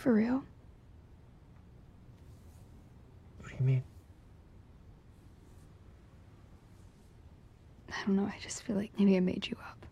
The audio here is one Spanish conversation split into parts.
for real? What do you mean? I don't know. I just feel like maybe I made you up.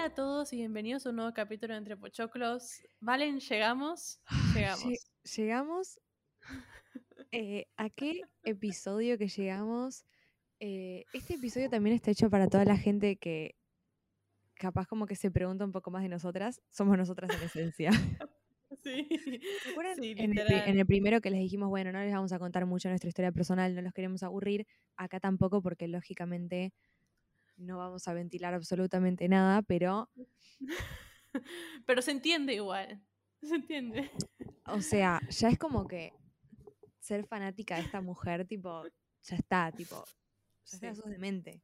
Hola a todos y bienvenidos a un nuevo capítulo de Entre Pochoclos. Valen, llegamos. Llegamos. Lle- Llegamos. eh, ¿A qué episodio que llegamos? Eh, este episodio también está hecho para toda la gente que capaz como que se pregunta un poco más de nosotras. Somos nosotras en esencia. Sí. ¿Se acuerdan? Sí, en, el primero que les dijimos, bueno, no les vamos a contar mucho nuestra historia personal, no los queremos aburrir. Acá tampoco, porque lógicamente no vamos a ventilar absolutamente nada, pero, Pero se entiende igual. Se entiende. o sea, ya es como que ser fanática de esta mujer, tipo, ya está, tipo, ya está, sos demente.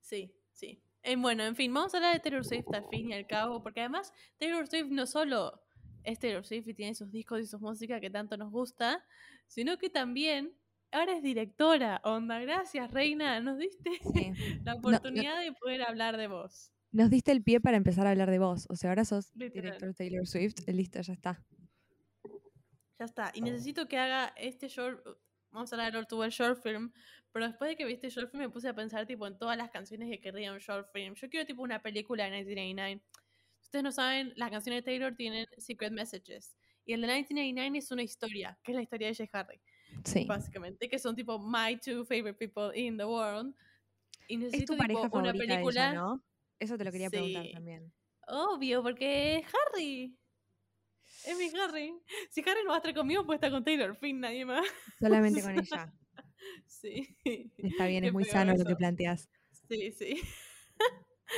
Sí, sí. Eh, bueno, en fin, vamos a hablar de Taylor Swift al fin y al cabo, porque además Taylor Swift no solo es Taylor Swift y tiene sus discos y sus música que tanto nos gusta, sino que también ahora es directora. Onda, gracias, Reina, nos diste Sí. la no- oportunidad de poder hablar de vos. Nos diste el pie para empezar a hablar de vos. O sea, ahora sos Literal. director Taylor Swift. Listo, ya está. Ya está. Y necesito que haga este short. Vamos a hablar de Lord to Well short film. Pero después de que vi este short film me puse a pensar tipo en todas las canciones que querría un short film. Yo quiero tipo una película de 1989. Si ustedes no saben, las canciones de Taylor tienen secret messages. Y el de 1989 es una historia, que es la historia de Jay Harry, Sí. básicamente, que son tipo my two favorite people in the world. Y Es necesito tu pareja tipo, una película. ella, ¿no? Eso te lo quería preguntar también. Obvio, porque es Harry. Es mi Harry. Si Harry no va a estar conmigo, pues está con Taylor. Fin, nadie más. Solamente con ella. Sí. Está bien, es muy sano lo que planteas. Sí, sí.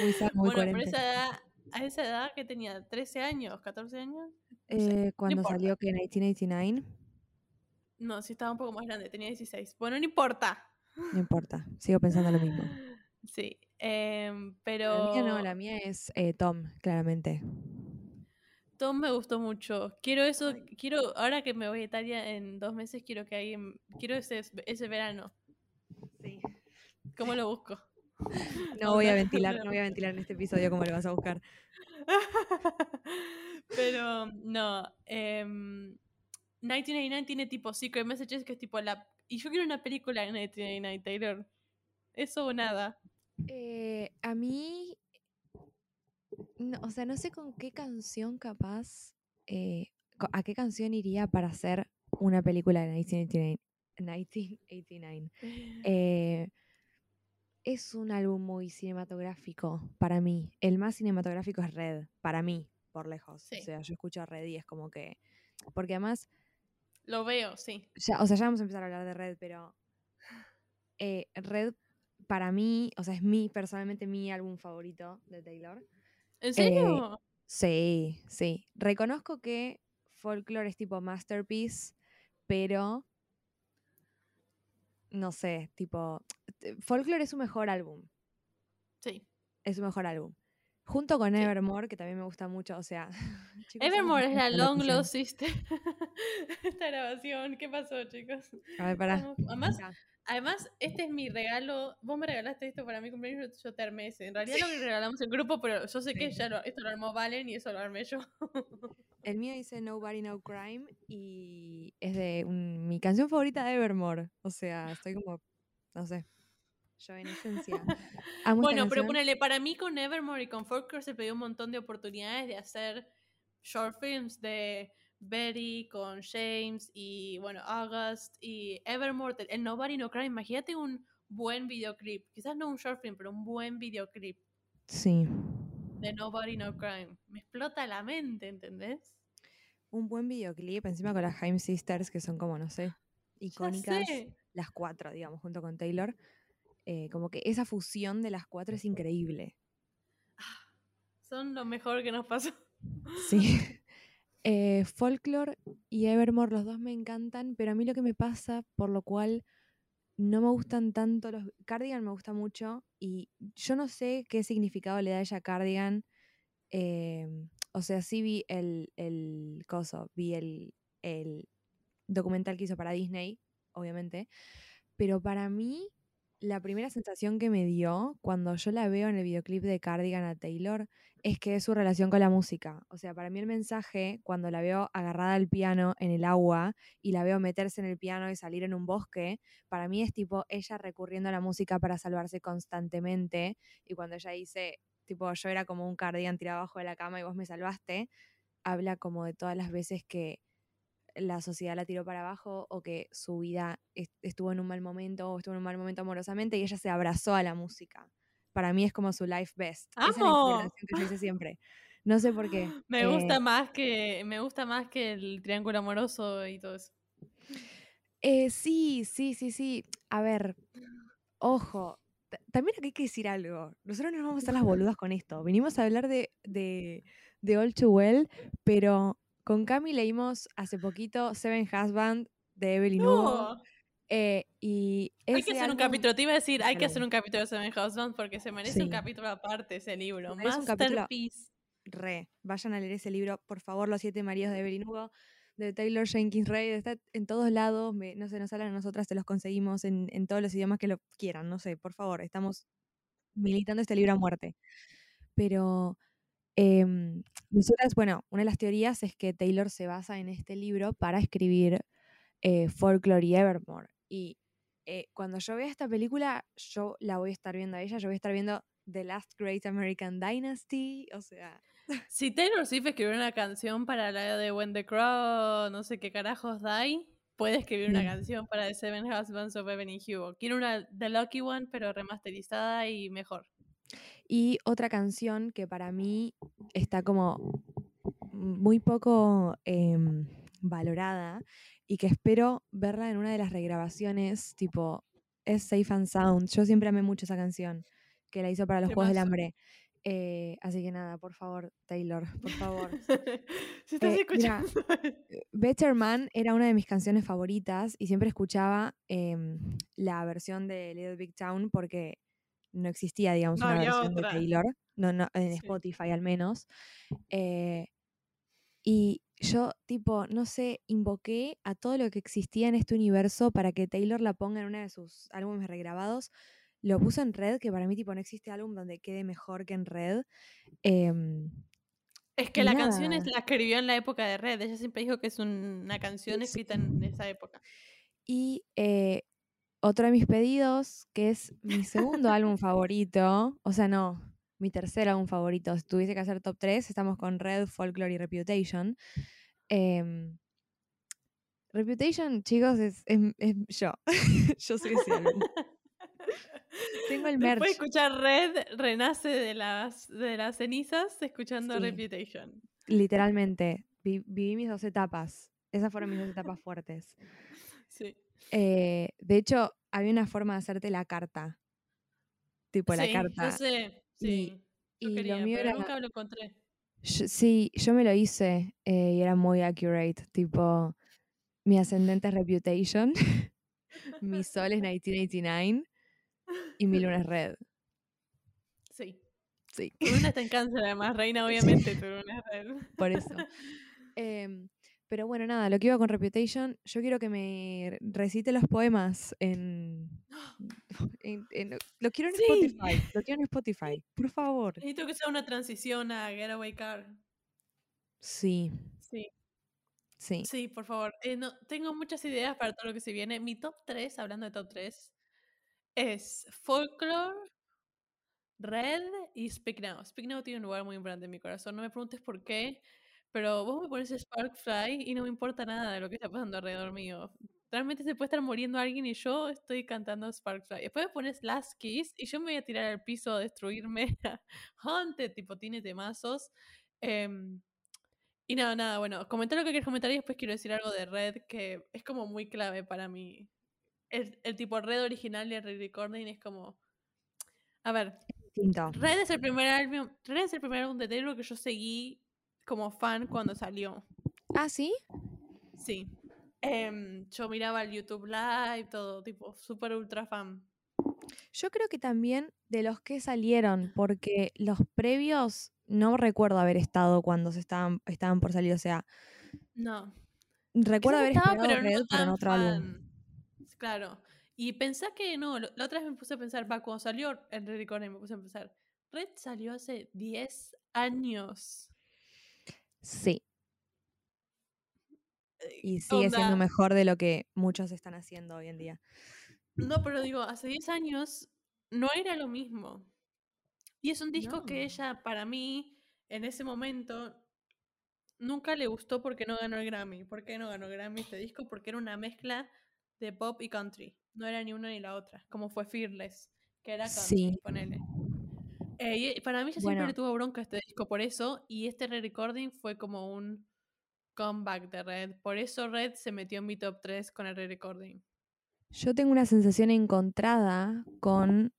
Muy sano, muy bueno, pero coherente. esa edad, a esa edad que tenía 13 años, 14 años. Eh, cuando importa. salió que 1989, No, sí estaba un poco más grande, tenía 16. Bueno, no importa. no importa. Sigo pensando lo mismo. Sí, em, La pero mía no, la mía es eh, Tom, claramente. Tom me gustó mucho. Quiero eso, quiero, ahora que me voy a Italia en dos meses, quiero que alguien, quiero ese, ese verano. Sí. ¿Cómo lo busco? No voy a ventilar, no voy a ventilar en este episodio cómo lo vas a buscar. Pero no. em, 1989 tiene tipo Secret Messages, que es tipo la. Y yo quiero una película de 1989, Taylor. Eso o nada. Eh, a mí, no, o sea, no sé con qué canción capaz, eh, a qué canción iría para hacer una película de 1989. 1989. Eh, es un álbum muy cinematográfico para mí. El más cinematográfico es Red, para mí, por lejos. Sí. O sea, yo escucho a Red y es como que... Porque además, Lo veo, sí. ya, o sea, ya vamos a empezar a hablar de Red, pero eh, Red para mí, o sea, es mi, personalmente mi álbum favorito de Taylor. ¿En serio? Sí, sí. Reconozco que Folklore es tipo masterpiece, pero no sé, tipo Folklore es su mejor álbum, sí. es su mejor álbum. Junto con. Evermore, que también me gusta mucho, o sea, chicos, Evermore es la Long. Lost Sister. Esta grabación, ¿qué pasó, chicos? A ver, pará. Además, además, este es mi regalo. Vos me regalaste esto para mi cumpleaños, yo- te armé ese. En realidad lo que regalamos en grupo, pero yo sé que ya lo- esto lo armó Valen y eso lo armé yo. El mío dice Nobody No Crime y es de un- mi canción favorita de Evermore. O sea, estoy como, no sé, yo en esencia. amo Bueno, pero ponele, para mí con Evermore y con Folklore se pidió un montón de oportunidades de hacer short films de Betty con James y bueno, August y Evermore, el- Nobody No Cry. Imagínate un buen videoclip, quizás no un short film, pero un buen videoclip Sí. de Nobody No Crime. Me explota la mente, ¿entendés? Un buen videoclip, encima con las Haim Sisters, que son como, no sé, icónicas. Las cuatro, digamos, junto con Taylor. Eh, como que esa fusión de las cuatro es increíble. Son lo mejor que nos pasó. Sí. Eh, Folklore y Evermore, los dos me encantan, pero a mí lo que me pasa, por lo cual no me gustan tanto los... Cardigan me gusta mucho y yo no sé qué significado le da ella a Cardigan. em, o sea, sí vi el, el coso, vi el, el documental que hizo para Disney, obviamente, pero para mí la primera sensación que me dio cuando yo la veo en el videoclip de Cardigan a Taylor es que es su relación con la música. O sea, para mí el mensaje, cuando la veo agarrada al piano en el agua y la veo meterse en el piano y salir en un bosque, para mí es tipo ella recurriendo a la música para salvarse constantemente. Y cuando ella dice, tipo, yo era como un cardigan tirado abajo de la cama y vos me salvaste, habla como de todas las veces que la sociedad la tiró para abajo o que su vida est- estuvo en un mal momento o estuvo en un mal momento amorosamente y ella se abrazó a la música. Para mí es como su life best. Esa es la ¡Amo! que yo hice siempre. No sé por qué. Me Eh, gusta más que me gusta más que el triángulo amoroso y todo eso. eh, sí, sí, sí, sí. A ver, ojo. ta- También aquí hay que decir algo. Nosotros no nos vamos a hacer las boludas con esto. Vinimos a hablar de, de, de All Too Well, pero con Cami leímos hace poquito Seven Husband de Evelyn Hugo. Eh, y hay que hacer un capítulo. Te iba a decir, hay que hacer un capítulo de Seven Husbands porque se merece un capítulo aparte ese libro. Masterpiece. re, vayan a leer ese libro, por favor, Los Siete Maridos de Evelyn Hugo, de Taylor Jenkins Reid, está en todos lados, me- no sé, nos hablan a nosotras, se los conseguimos en, en todos los idiomas que lo quieran, no sé, por favor, estamos militando este libro a muerte. Pero nosotras, bueno, una de las teorías es que Taylor se basa en este libro para escribir eh, Folklore y Evermore. Y eh, cuando yo vea esta película, yo la voy a estar viendo a ella, yo voy a estar viendo The Last Great American Dynasty, o sea... Si Taylor Swift escribió una canción para la de When the Crow, no sé qué carajos die, puede escribir una canción para The Seven Husbands of Evelyn Hugo. Quiero una The Lucky One, pero remasterizada y mejor. Y otra canción que para mí está como muy poco em, valorada y que espero verla en una de las regrabaciones, tipo, es Safe and Sound. Yo siempre amé mucho esa canción que la hizo para los Juegos del. Hambre. Eh, así que nada, por favor, Taylor, por favor. si estás Eh, mira, escuchando. Better Man era una de mis canciones favoritas y siempre escuchaba em, la versión de Little Big Town porque no existía, digamos, No una versión otra. de Taylor, no, no, en Sí. Spotify al menos. Eh, y yo, tipo, no sé, invoqué a todo lo que existía en este universo para que Taylor la ponga en uno de sus álbumes regrabados. Lo puso en Red, que para mí, tipo, no existe álbum donde quede mejor que en Red. Em, Es que la canción es- la escribió en la época de Red. Ella siempre dijo que es un- una canción escrita en esa época. Y eh, otro de mis pedidos, que es mi segundo álbum favorito, o sea, no, mi tercer álbum favorito. Si tuviese que hacer top 3, estamos con Red, Folklore y Reputation. Em, Reputation, chicos, es, es- es yo. yo soy ese álbum. Tengo el Después merch. escuchar Red, renace de las, de las cenizas escuchando Sí. Reputation. Literalmente, vi- viví mis dos etapas. Esas fueron mis dos etapas fuertes. Sí. Eh, de hecho, había una forma de hacerte la carta. Tipo la carta. yo sé. Y- Sí. yo y lo quería, mío pero era- nunca lo encontré. Yo- sí, yo me lo hice eh, y era muy accurate. Tipo, mi ascendente es Reputation, mi sol es 1989 y mi luna es Red. Sí. Sí, Tu luna está en cáncer, además, reina, obviamente, tu luna es Red. por eso. Em, pero bueno, nada, lo que iba con Reputation, yo quiero que me recite los poemas en. en- en- lo quiero en Sí. Spotify. Lo quiero en Spotify, por favor. Necesito que sea una transición a Getaway Car. Sí, Sí, sí. sí, por favor. Eh, no, tengo muchas ideas para todo lo que se viene. Mi top 3, hablando de top 3, es Folklore, Red y Speak Now. Speak Now tiene un lugar muy importante en mi corazón. No me preguntes por qué, pero vos me pones Sparkfly y no me importa nada de lo que está pasando alrededor mío. Realmente se puede estar muriendo alguien y yo estoy cantando Sparkfly. Después me pones Last Kiss y yo me voy a tirar al piso a destruirme. Haunted, tipo, tiene temazos. Em, y nada, nada, bueno, comentar lo que quieres comentar y después quiero decir algo de Red que es como muy clave para mí. El, el tipo Red original y el re-recording es como... A ver, Distinto. Red es el primer álbum, Red es el primer álbum de Taylor que yo seguí como fan cuando salió. Ah, sí. Sí. Em, yo miraba el YouTube Live, todo, tipo, súper ultra fan. Yo creo que también de los que salieron, porque los previos no recuerdo haber estado cuando se estaban, estaban por salir, o sea, No. recuerdo haber esperado pero no pero tan otro álbum. Claro. Y pensá que no, la otra vez me puse a pensar, va, cuando salió el Red me puse a pensar, Red salió hace 10 años. Sí, Eh, y sigue siendo onda, mejor de lo que muchos están haciendo hoy en día. No, pero digo, hace 10 años no era lo mismo. Y es un disco que ella, para mí, en ese momento, nunca le gustó porque no ganó el Grammy. ¿Por qué no ganó el Grammy este disco? Porque era una mezcla de pop y country. No era ni una ni la otra, como fue Fearless, que era country, Sí. ponele. Eh, y para mí Bueno. siempre tuvo bronca este disco por eso, y este re-recording fue como un comeback de Red. Por eso Red se metió en mi top 3 con el re-recording. Yo tengo una sensación encontrada con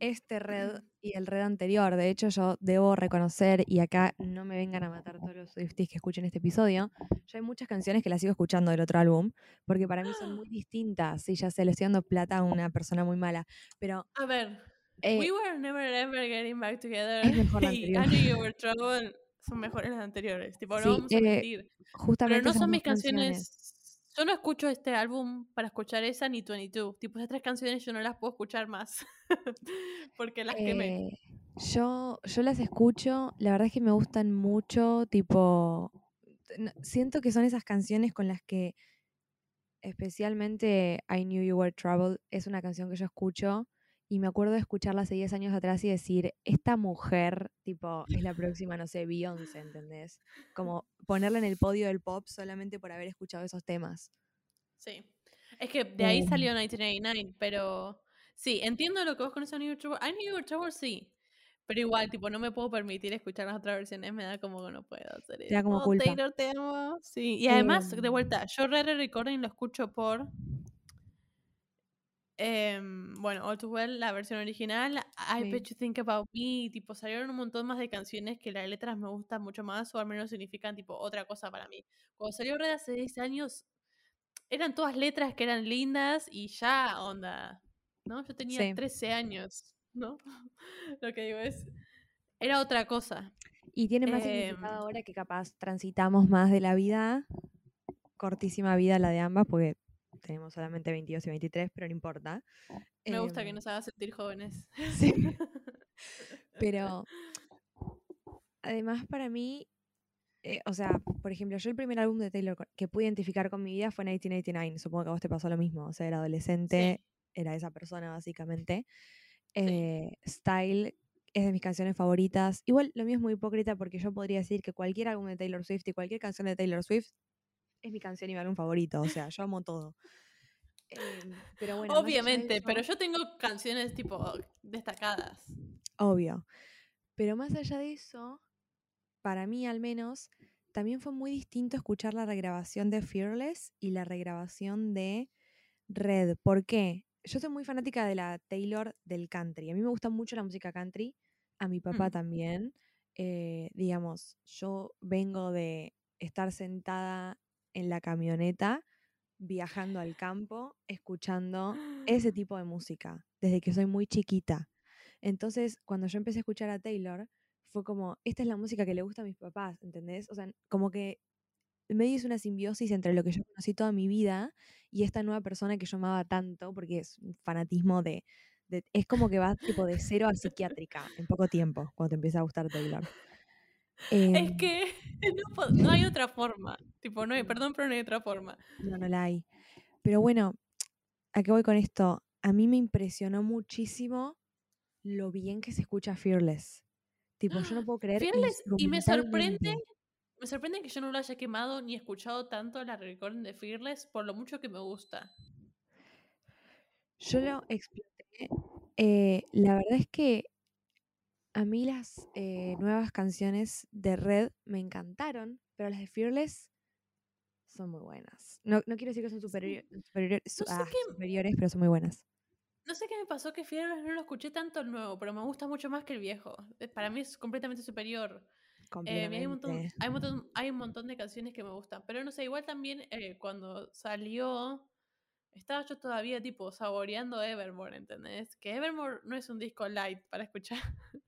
este red y el red anterior. De hecho, yo debo reconocer, y acá no me vengan a matar todos los Swifties que escuchen este episodio, yo hay muchas canciones que las sigo escuchando del otro álbum, porque para mí son muy distintas. Sí, ya sé, le estoy dando plata a una persona muy mala, pero A ver, eh, We Were Never Ever Getting Back Together es mejor la y anterior. I Knew You Were Trouble son mejores las anteriores. Tipo, Sí, no vamos a eh, mentir. Pero justamente no esas son mis canciones. Yo no escucho este álbum para escuchar esa ni 22. Tipo, esas tres canciones yo no las puedo escuchar más. Porque las quemé. Eh, yo, yo las escucho, la verdad es que me gustan mucho, tipo, no- siento que son esas canciones con las que, especialmente I Knew You Were Trouble, es una canción que yo escucho y me acuerdo de escucharla hace 10 años atrás y decir, esta mujer, tipo, es la próxima, no sé, Beyoncé, ¿entendés? Como ponerla en el podio del pop solamente por haber escuchado esos temas. Sí. Es que de ahí Em. salió 1989, pero sí, entiendo lo que vos conoces a New York You Were Trouble sí. Pero igual, tipo, no me puedo permitir escuchar las otras versiones, me da como que no puedo hacer Te da como eso. culpa. Taylor, te amo. Sí, y además, de Em. vuelta, yo Rare Recording lo escucho por. Em, bueno, All Too Well, la versión original, I Sí. Bet You Think About Me, tipo, salieron un montón más de canciones que las letras me gustan mucho más, o al menos significan, tipo, otra cosa para mí. Cuando salió Red hace 10 años, eran todas letras que eran lindas y ya, onda, ¿no? Yo tenía Sí. 13 años, ¿no? Lo que digo es, era otra cosa. Y tiene más significado Em. ahora que capaz transitamos más de la vida, cortísima vida la de ambas, porque tenemos solamente 22 y 23, pero no importa. Me gusta que Em, nos haga sentir jóvenes. Sí. Pero además para mí, eh, o sea, por ejemplo, yo el primer álbum de Taylor que pude identificar con mi vida fue 1989. Supongo que a vos te pasó lo mismo. O sea, era adolescente, era esa persona básicamente. Eh, Style es de mis canciones favoritas. Igual lo mío es muy hipócrita porque yo podría decir que cualquier álbum de Taylor Swift y cualquier canción de Taylor Swift es mi canción y mi álbum favorito. O sea, yo amo todo. Em, pero bueno, Obviamente, pero yo tengo canciones tipo destacadas. Obvio. Pero más allá de eso, para mí al menos, también fue muy distinto escuchar la regrabación de Fearless y la regrabación de Red. ¿Por qué? Yo soy muy fanática de la Taylor del country. A mí me gusta mucho la música country, a mi papá Mm. también. Eh, digamos, yo vengo de estar sentada en la camioneta, viajando al campo, escuchando ese tipo de música, desde que soy muy chiquita. Entonces, cuando yo empecé a escuchar a Taylor, fue como, esta es la música que le gusta a mis papás, ¿entendés? O sea, como que medio es una simbiosis entre lo que yo conocí toda mi vida y esta nueva persona que yo amaba tanto, porque es un fanatismo de, de- es como que va tipo de cero a psiquiátrica en poco tiempo, cuando te empieza a gustar Taylor. Es Em, que no, hay otra forma. Tipo, no hay, perdón, pero no hay otra forma. No, no la hay. Pero bueno, ¿a qué voy con esto? A mí me impresionó muchísimo lo bien que se escucha Fearless. Tipo, yo no puedo creer. Fearless, y me sorprende, me sorprende que yo no lo haya quemado ni escuchado tanto la recording de Fearless por lo mucho que me gusta. Yo lo exploté. eh, la verdad es que a mí las eh, nuevas canciones de Red me encantaron, pero las de Fearless son muy buenas. No, no quiero decir que son superior- superior- su- No sé ah, qué- superiores, pero son muy buenas. No sé qué me pasó que Fearless no lo escuché tanto el nuevo, pero me gusta mucho más que el viejo. Eh, Para mí es completamente superior. Eh, hay, un montón, hay, un montón, hay un montón de canciones que me gustan, pero no sé, igual también eh, cuando salió, estaba yo todavía tipo saboreando Evermore, ¿entendés? Que Evermore no es un disco light para escuchar.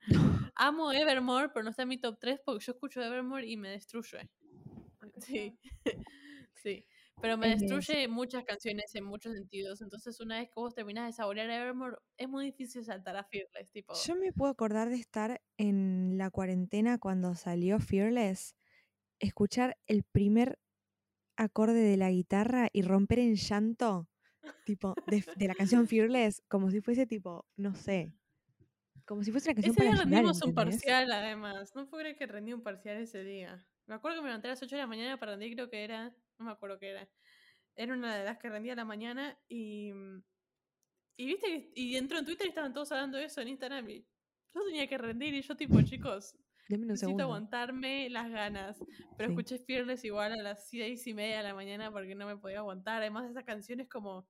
Amo Evermore, pero no está en mi top 3 porque yo escucho Evermore y me destruye. Sí, sí. Pero me Es- destruye muchas canciones en muchos sentidos. Entonces, una vez que vos terminás de saborear Evermore, es muy difícil saltar a Fearless. Tipo, Yo me puedo acordar de estar en la cuarentena cuando salió Fearless, escuchar el primer acorde de la guitarra y romper en llanto, tipo, de, la canción Fearless, como si fuese tipo, no sé, como si fuese una canción ese día para llorar, rendimos un parcial, además. No puedo creer que rendí un parcial ese día. Me acuerdo que me levanté a las 8 de la mañana para rendir, creo que era. No me acuerdo qué era. Era una de las que rendía a la mañana y. mm, Y viste que. Y entró en Twitter y estaban todos hablando de eso en Instagram. Y yo tenía que rendir y yo, tipo, chicos, Deme un necesito segundo. aguantarme las ganas. Pero Sí. escuché Fearless igual a las seis y media de la mañana porque no me podía aguantar. Además, esa canción es como.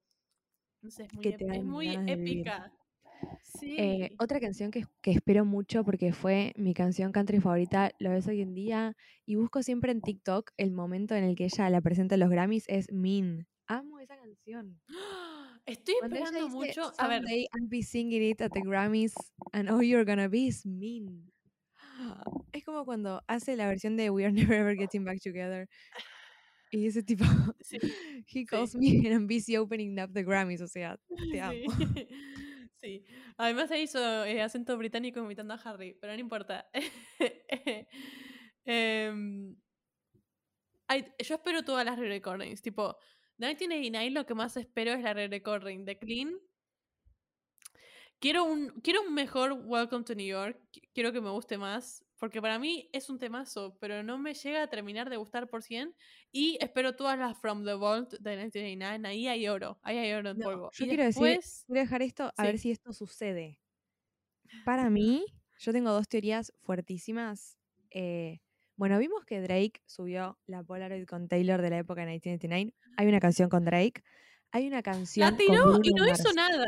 No sé, es muy, te es muy épica. Sí. Eh, otra canción que, que espero mucho porque fue mi canción country favorita, lo ves hoy en día, y busco siempre en TikTok el momento en el que ella la presenta en los Grammys, es Mean. Amo esa canción. Estoy Cuando ella esperando dice, mucho. A ver, I'll be singing it at the Grammys and all you're gonna be is mean. Es como cuando hace la versión de We Are Never Ever Getting Back Together. Y ese tipo, Sí, he calls me and I'm busy opening up the Grammys, o sea, te amo. Sí. sí. Además se hizo eh, acento británico imitando a Harry, pero no importa. Em, yo espero todas las re-recordings. Tipo, 1989 lo que más espero es la re-recording de Clean. Quiero un, quiero un mejor Welcome to New York. qui- Quiero que me guste más. Porque para mí es un temazo, pero no me llega a terminar de gustar por 100. Y espero todas las From the Vault de 1989. Ahí hay oro. Ahí hay oro en No, polvo. yo Y quiero decir, después- quiero dejar esto a ver Sí. si esto sucede. Para mí, yo tengo dos teorías fuertísimas. eh, bueno, vimos que Drake subió la Polaroid con Taylor de la época de 1989. Hay una canción con Drake. Hay una canción La con tiró Bruno y no hizo nada.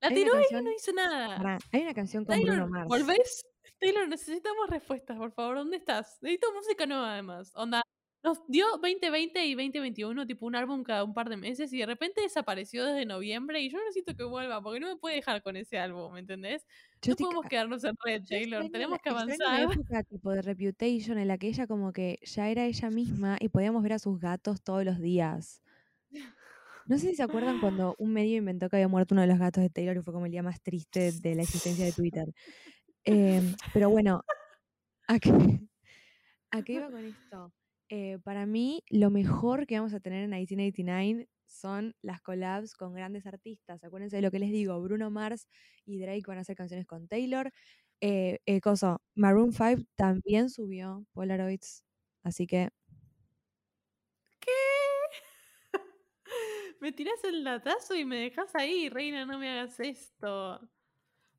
La una tiró y canción- no hizo nada. Pará, hay una canción con Taylor, Bruno Mars. ¿volvés? Taylor, necesitamos respuestas, por favor. ¿Dónde estás? Necesito música nueva, además. Onda, nos dio 2020 y 2021, tipo un álbum cada un par de meses, y de repente desapareció desde noviembre, y yo necesito que vuelva, porque no me puede dejar con ese álbum, ¿me entendés? Yo no estoy podemos quedarnos en red, Taylor. extraño Tenemos que avanzar. la época tipo de Reputation en la que ella como que ya era ella misma y podíamos ver a sus gatos todos los días. No sé si se acuerdan cuando un medio inventó que había muerto uno de los gatos de Taylor y fue como el día más triste de la existencia de Twitter. Em, pero bueno, ¿a qué, iba con esto? Eh, para mí, lo mejor que vamos a tener en 1989 son las collabs con grandes artistas. Acuérdense de lo que les digo, Bruno Mars y Drake van a hacer canciones con Taylor. Eh, Maroon 5 también subió Polaroids, así que me tirás el latazo y me dejas ahí, reina, no me hagas esto.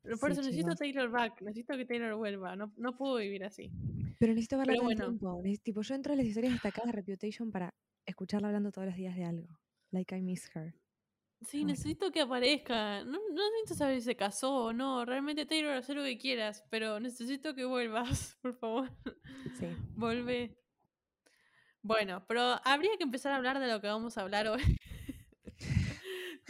Pero por Sí, eso necesito chicos. Taylor back, necesito que Taylor vuelva, no, no puedo vivir así. Pero necesito verla todo el bueno. tiempo. tipo, yo entro a las historias destacadas de Reputation para escucharla hablando todos los días de algo. Like I miss her. Sí, necesito que aparezca. No, no necesito saber si se casó o no. Realmente, Taylor, haz lo que quieras, pero necesito que vuelvas, por favor. Sí. Volvé. Bueno, pero habría que empezar a hablar de lo que vamos a hablar hoy.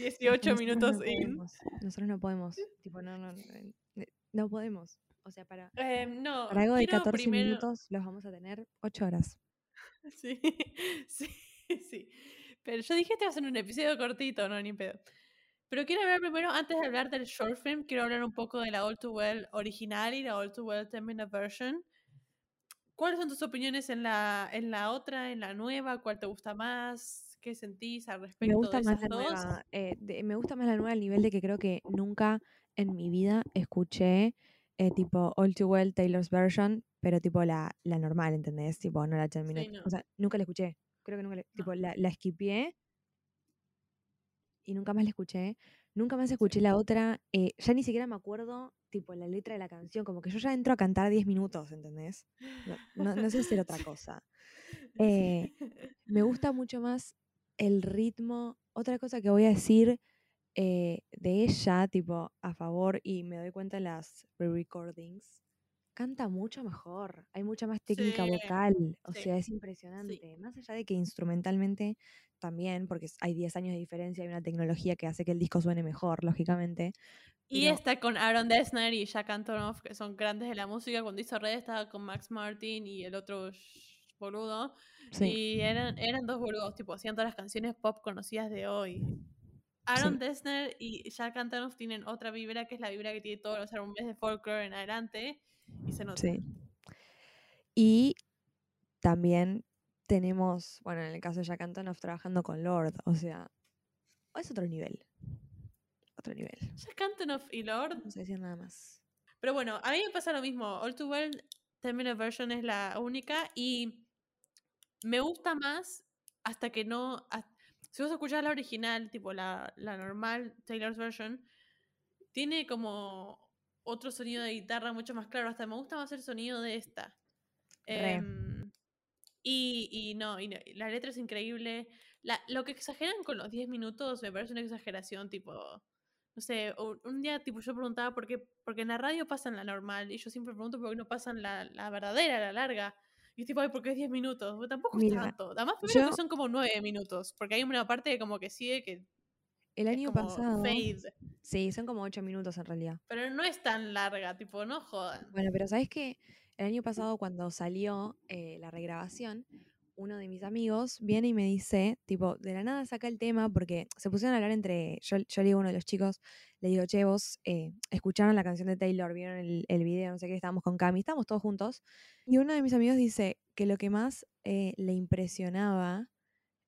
18 Nosotros minutos no in. podemos, Nosotros no podemos. Tipo, no, no, no, no podemos. O sea, para, Eh, no, para algo de quiero 14 primero... minutos los vamos a tener 8 horas. Sí, sí, sí. Pero yo dije que este va a ser un episodio cortito, no, ni pedo. Pero quiero hablar primero, antes de hablar del short film, quiero hablar un poco de la All Too Well original y la All Too Well 10 Minute Version. ¿Cuáles son tus opiniones en la, en la otra, en la nueva? ¿Cuál te gusta más? ¿Qué sentís al respecto Me gusta de más esas la dos? nueva. eh, de- me gusta más la nueva al nivel de que creo que nunca en mi vida escuché eh, tipo All Too Well Taylor's version, pero tipo la, la normal, ¿entendés? Tipo, no la 10 minute. no. O sea, nunca la escuché. Creo que nunca la, tipo, la, la skipié y nunca más la escuché. Nunca más escuché la otra. eh, ya ni siquiera me acuerdo, tipo, la letra de la canción. Como que yo ya entro a cantar 10 minutos, ¿entendés? No, no, no sé hacer otra cosa. Eh, me gusta mucho más el ritmo. Otra cosa que voy a decir eh, de ella, tipo, a favor, y me doy cuenta en las re-recordings, canta mucho mejor, hay mucha más técnica Sí, vocal, o sí, sea, es impresionante. Más allá de que instrumentalmente también, porque hay 10 años de diferencia, hay una tecnología que hace que el disco suene mejor, lógicamente. Y Pero está con Aaron Dessner y Jack Antonoff, que son grandes de la música. Cuando hizo Red estaba con Max Martin y el otro boludo. sí, Y eran, eran dos boludos, tipo, hacían todas las canciones pop conocidas de hoy. Aaron sí, Dessner y Jack Antonoff tienen otra vibra, que es la vibra que tiene todos los álbumes de folklore en adelante. Y se nota. sí. Y también tenemos, bueno, en el caso de Jack Antonoff trabajando con Lord, o sea, es otro nivel, otro nivel. Jack Antonoff y Lord. No sé decir nada más. Pero bueno, a mí me pasa lo mismo. All Too Well, Terminal Version es la única y me gusta más hasta que no. has- Si vos escuchás la original, tipo la, la normal, Taylor's Version, tiene como otro sonido de guitarra mucho más claro. Hasta me gusta más el sonido de esta. Em, y, y no, y no, la letra es increíble. La- lo que exageran con los 10 minutos me parece una exageración, tipo. No sé, un, un día tipo yo preguntaba por qué, porque en la radio pasan la normal y yo siempre pregunto por qué no pasan la, la verdadera, la larga. Y es tipo, ay, ¿por qué es 10 minutos? Tampoco es Mira, tanto. Además, primero yo que son como 9 minutos, porque hay una parte como que sigue que el año pasado, fade. sí, son como 8 minutos en realidad. Pero no es tan larga, tipo, no jodan. Bueno, pero ¿sabes qué? El año pasado cuando salió eh, la regrabación, uno de mis amigos viene y me dice, tipo, de la nada saca el tema porque se pusieron a hablar entre, yo, yo le digo a uno de los chicos, le digo, che, vos eh, escucharon la canción de Taylor, vieron el, video, no sé qué, estábamos con Cami, estábamos todos juntos, y uno de mis amigos dice que lo que más eh, le impresionaba,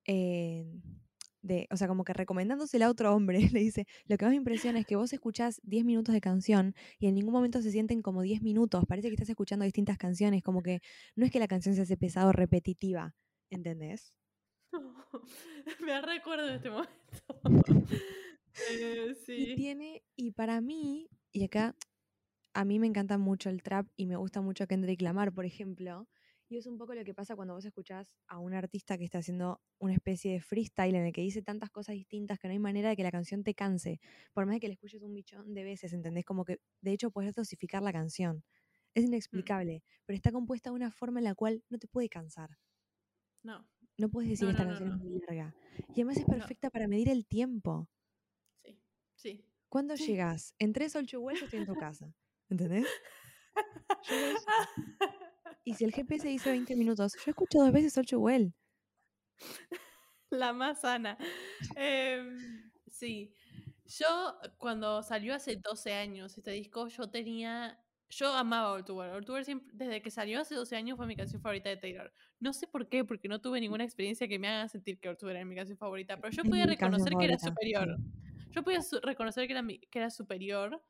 eh, de, o sea, como que recomendándosela a otro hombre, le dice, lo que más me impresiona es que vos escuchás 10 minutos de canción y en ningún momento se sienten como 10 minutos, parece que estás escuchando distintas canciones, como que no es que la canción se hace pesado o repetitiva, ¿entendés? Me recuerdo de este momento. Eh, Y sí. tiene, y para mí, y acá a mí me encanta mucho el trap y me gusta mucho Kendrick Lamar, por ejemplo, y es un poco lo que pasa cuando vos escuchás a un artista que está haciendo una especie de freestyle en el que dice tantas cosas distintas que no hay manera de que la canción te canse, por más de que la escuches un millón de veces, ¿entendés? Como que de hecho puedes dosificar la canción. Es Mm, inexplicable, pero está compuesta de una forma en la cual no te puede cansar. No, No puedes decir no, esta no, canción es muy larga. Y además es perfecta para medir el tiempo. Sí, sí. ¿Cuándo Sí. llegas? En tres ocho yo estoy en tu casa. ¿Entendés? Yo. Y si el GPS dice 20 minutos, yo escucho dos veces Well. La más sana. Em, sí. Yo, cuando salió hace 12 años este disco, yo tenía. Yo amaba Well siempre- desde que salió hace 12 años fue mi canción favorita de Taylor. No sé por qué, porque no tuve ninguna experiencia que me haga sentir que Well era mi canción favorita, pero yo podía reconocer que era superior. Yo podía reconocer que era, mi- que era superior.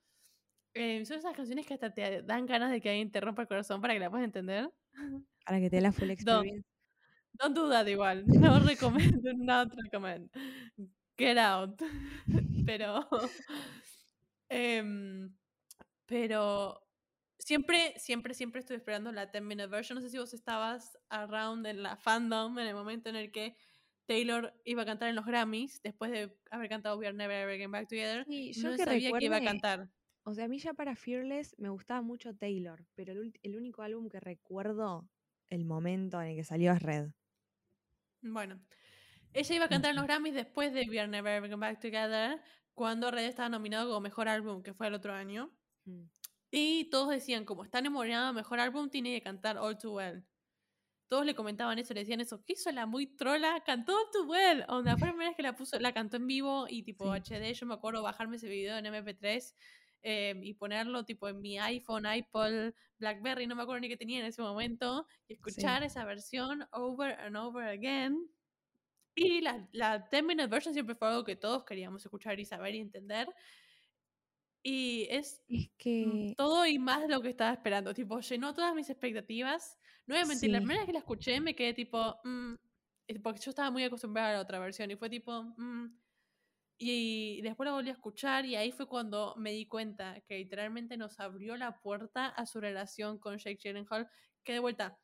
Eh, son esas canciones que hasta te dan ganas de que alguien te rompa el corazón para que la puedas entender. Para que te la full Don't, experience. don't do that igual. No recomiendo, not recommend. Get out. Pero, em, pero siempre, siempre, siempre estuve esperando la 10 minute version. No sé si vos estabas around en la fandom en el momento en el que Taylor iba a cantar en los Grammys después de haber cantado We Are Never Ever Getting Back Together. Sí, yo No que sabía que iba a cantar. O sea, a mí ya para Fearless me gustaba mucho Taylor, pero el, el único álbum que recuerdo el momento en el que salió es Red. Bueno, ella iba a cantar en los Grammys después de We Are Never Ever Getting Back Together, cuando Red estaba nominado como mejor álbum, que fue el otro año. Mm. Y todos decían, como está enamorado, mejor álbum tiene que cantar All Too Well. Todos le comentaban eso, le decían eso. ¿Qué hizo la muy trola? Cantó All Too Well. Onda, fue la primera vez que la puso, la cantó en vivo y tipo Sí. HD. Yo me acuerdo bajarme ese video en MP3 eh, y ponerlo tipo en mi iPhone, iPod, Blackberry, no me acuerdo ni qué tenía en ese momento. Y escuchar esa versión over and over again. Y la, la 10 minute version siempre fue algo que todos queríamos escuchar y saber y entender. Y es Es mm, que todo y más de lo que estaba esperando. Tipo, llenó todas mis expectativas. No voy a mentir, la sí, primera vez que la escuché me quedé tipo, mm, porque yo estaba muy acostumbrada a la otra versión y fue tipo, mm, y después la volví a escuchar y ahí fue cuando me di cuenta que literalmente nos abrió la puerta a su relación con Jake Gyllenhaal, que de vuelta,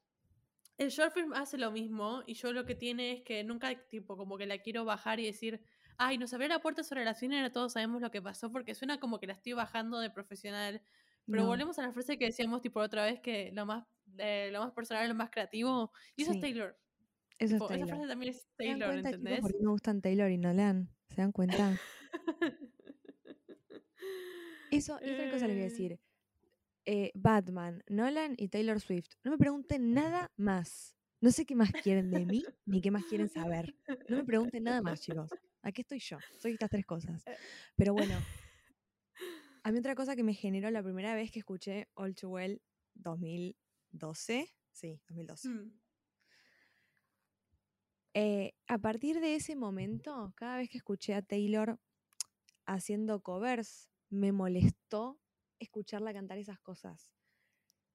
el short film hace lo mismo y yo lo que tiene es que nunca tipo como que la quiero bajar y decir, ay, nos abrió la puerta a su relación y ahora todos sabemos lo que pasó porque suena como que la estoy bajando de profesional. Pero No. volvemos a la frase que decíamos tipo otra vez que lo más, eh, lo más personal es lo más creativo. Y eso Sí. es Taylor. Eso Tipo, es esa Taylor. frase también es ¿Se dan Taylor, cuenta, chicos, ¿entendés? por qué me gustan Taylor y Nolan? ¿Se dan cuenta? Eso, y otra cosa les voy a Eh. decir. Eh, Batman, Nolan y Taylor Swift. No me pregunten nada más. No sé qué más quieren de mí, ni qué más quieren saber. No me pregunten nada más, chicos. Aquí estoy yo. Soy estas tres cosas. Pero bueno, a mí otra cosa que me generó la primera vez que escuché All Too Well 2012. Sí, 2012. Mm. Eh, a partir de ese momento, cada vez que escuché a Taylor haciendo covers, me molestó escucharla cantar esas cosas.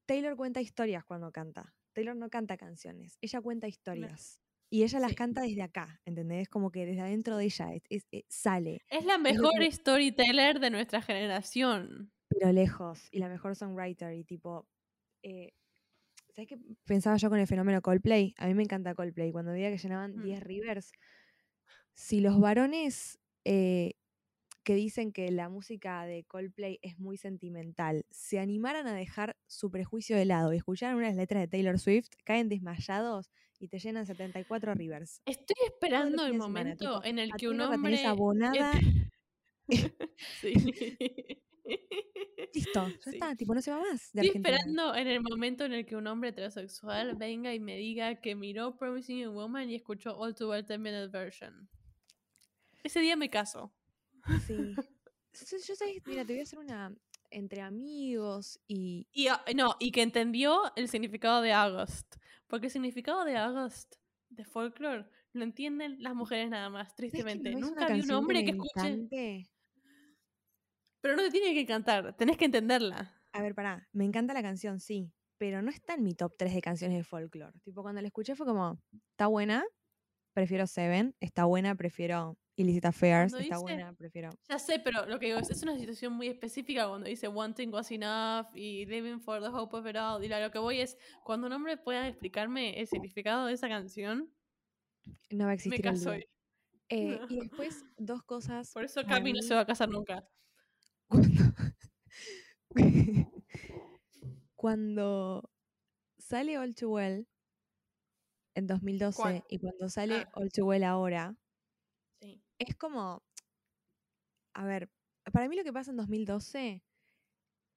Taylor cuenta historias cuando canta. Taylor no canta canciones, ella cuenta historias. Y ella las Sí. canta desde acá, ¿entendés? Como que desde adentro de ella es- es- es- sale, Es la mejor que- storyteller de nuestra generación. pero lejos. Y la mejor songwriter. Y tipo. eh, ¿Sabes qué pensaba yo con el fenómeno Coldplay? A mí me encanta Coldplay. Cuando veía que llenaban Mm. 10 rivers. Si los varones eh, que dicen que la música de Coldplay es muy sentimental se animaran a dejar su prejuicio de lado y escucharan unas letras de Taylor Swift, caen desmayados y te llenan 74 rivers. Estoy esperando el semana, momento tipo, en el que un hombre. abonada. Sí. Listo, ya Sí. está, tipo, no se va más de Estoy Argentina. esperando en el momento en el que un hombre heterosexual venga y me diga que miró Promising Young Woman y escuchó All Too Well 10 Minute Version. Ese día me caso. Sí. Yo, yo sé, mira, te voy a hacer una entre amigos y Y ah, no, y que entendió el significado de August. Porque el significado de August, de folklore, lo entienden las mujeres nada más, ¿sabes tristemente. no Nunca vi un hombre que, escuche. Pero no te tiene que cantar, tenés que entenderla. A ver, pará, me encanta la canción, sí, pero no está en mi top 3 de canciones de folklore. Tipo, cuando la escuché fue como, está buena, prefiero Seven, está buena, prefiero Illicit Affairs, Cuando está dice- buena, prefiero... Ya sé, pero lo que digo es, es una situación muy específica cuando dice one thing was enough y living for the hope of it all. Y lo que voy es, cuando un hombre pueda explicarme el significado de esa canción, No va a me existir el caso. día. y- Eh, No. Y después, dos cosas Por eso Cami no se va a casar nunca. Cuando, cuando sale All Too Well en 2012 ¿Cuál? y cuando sale Ah. All Too Well ahora, Sí. es como, a ver, para mí lo que pasa en 2012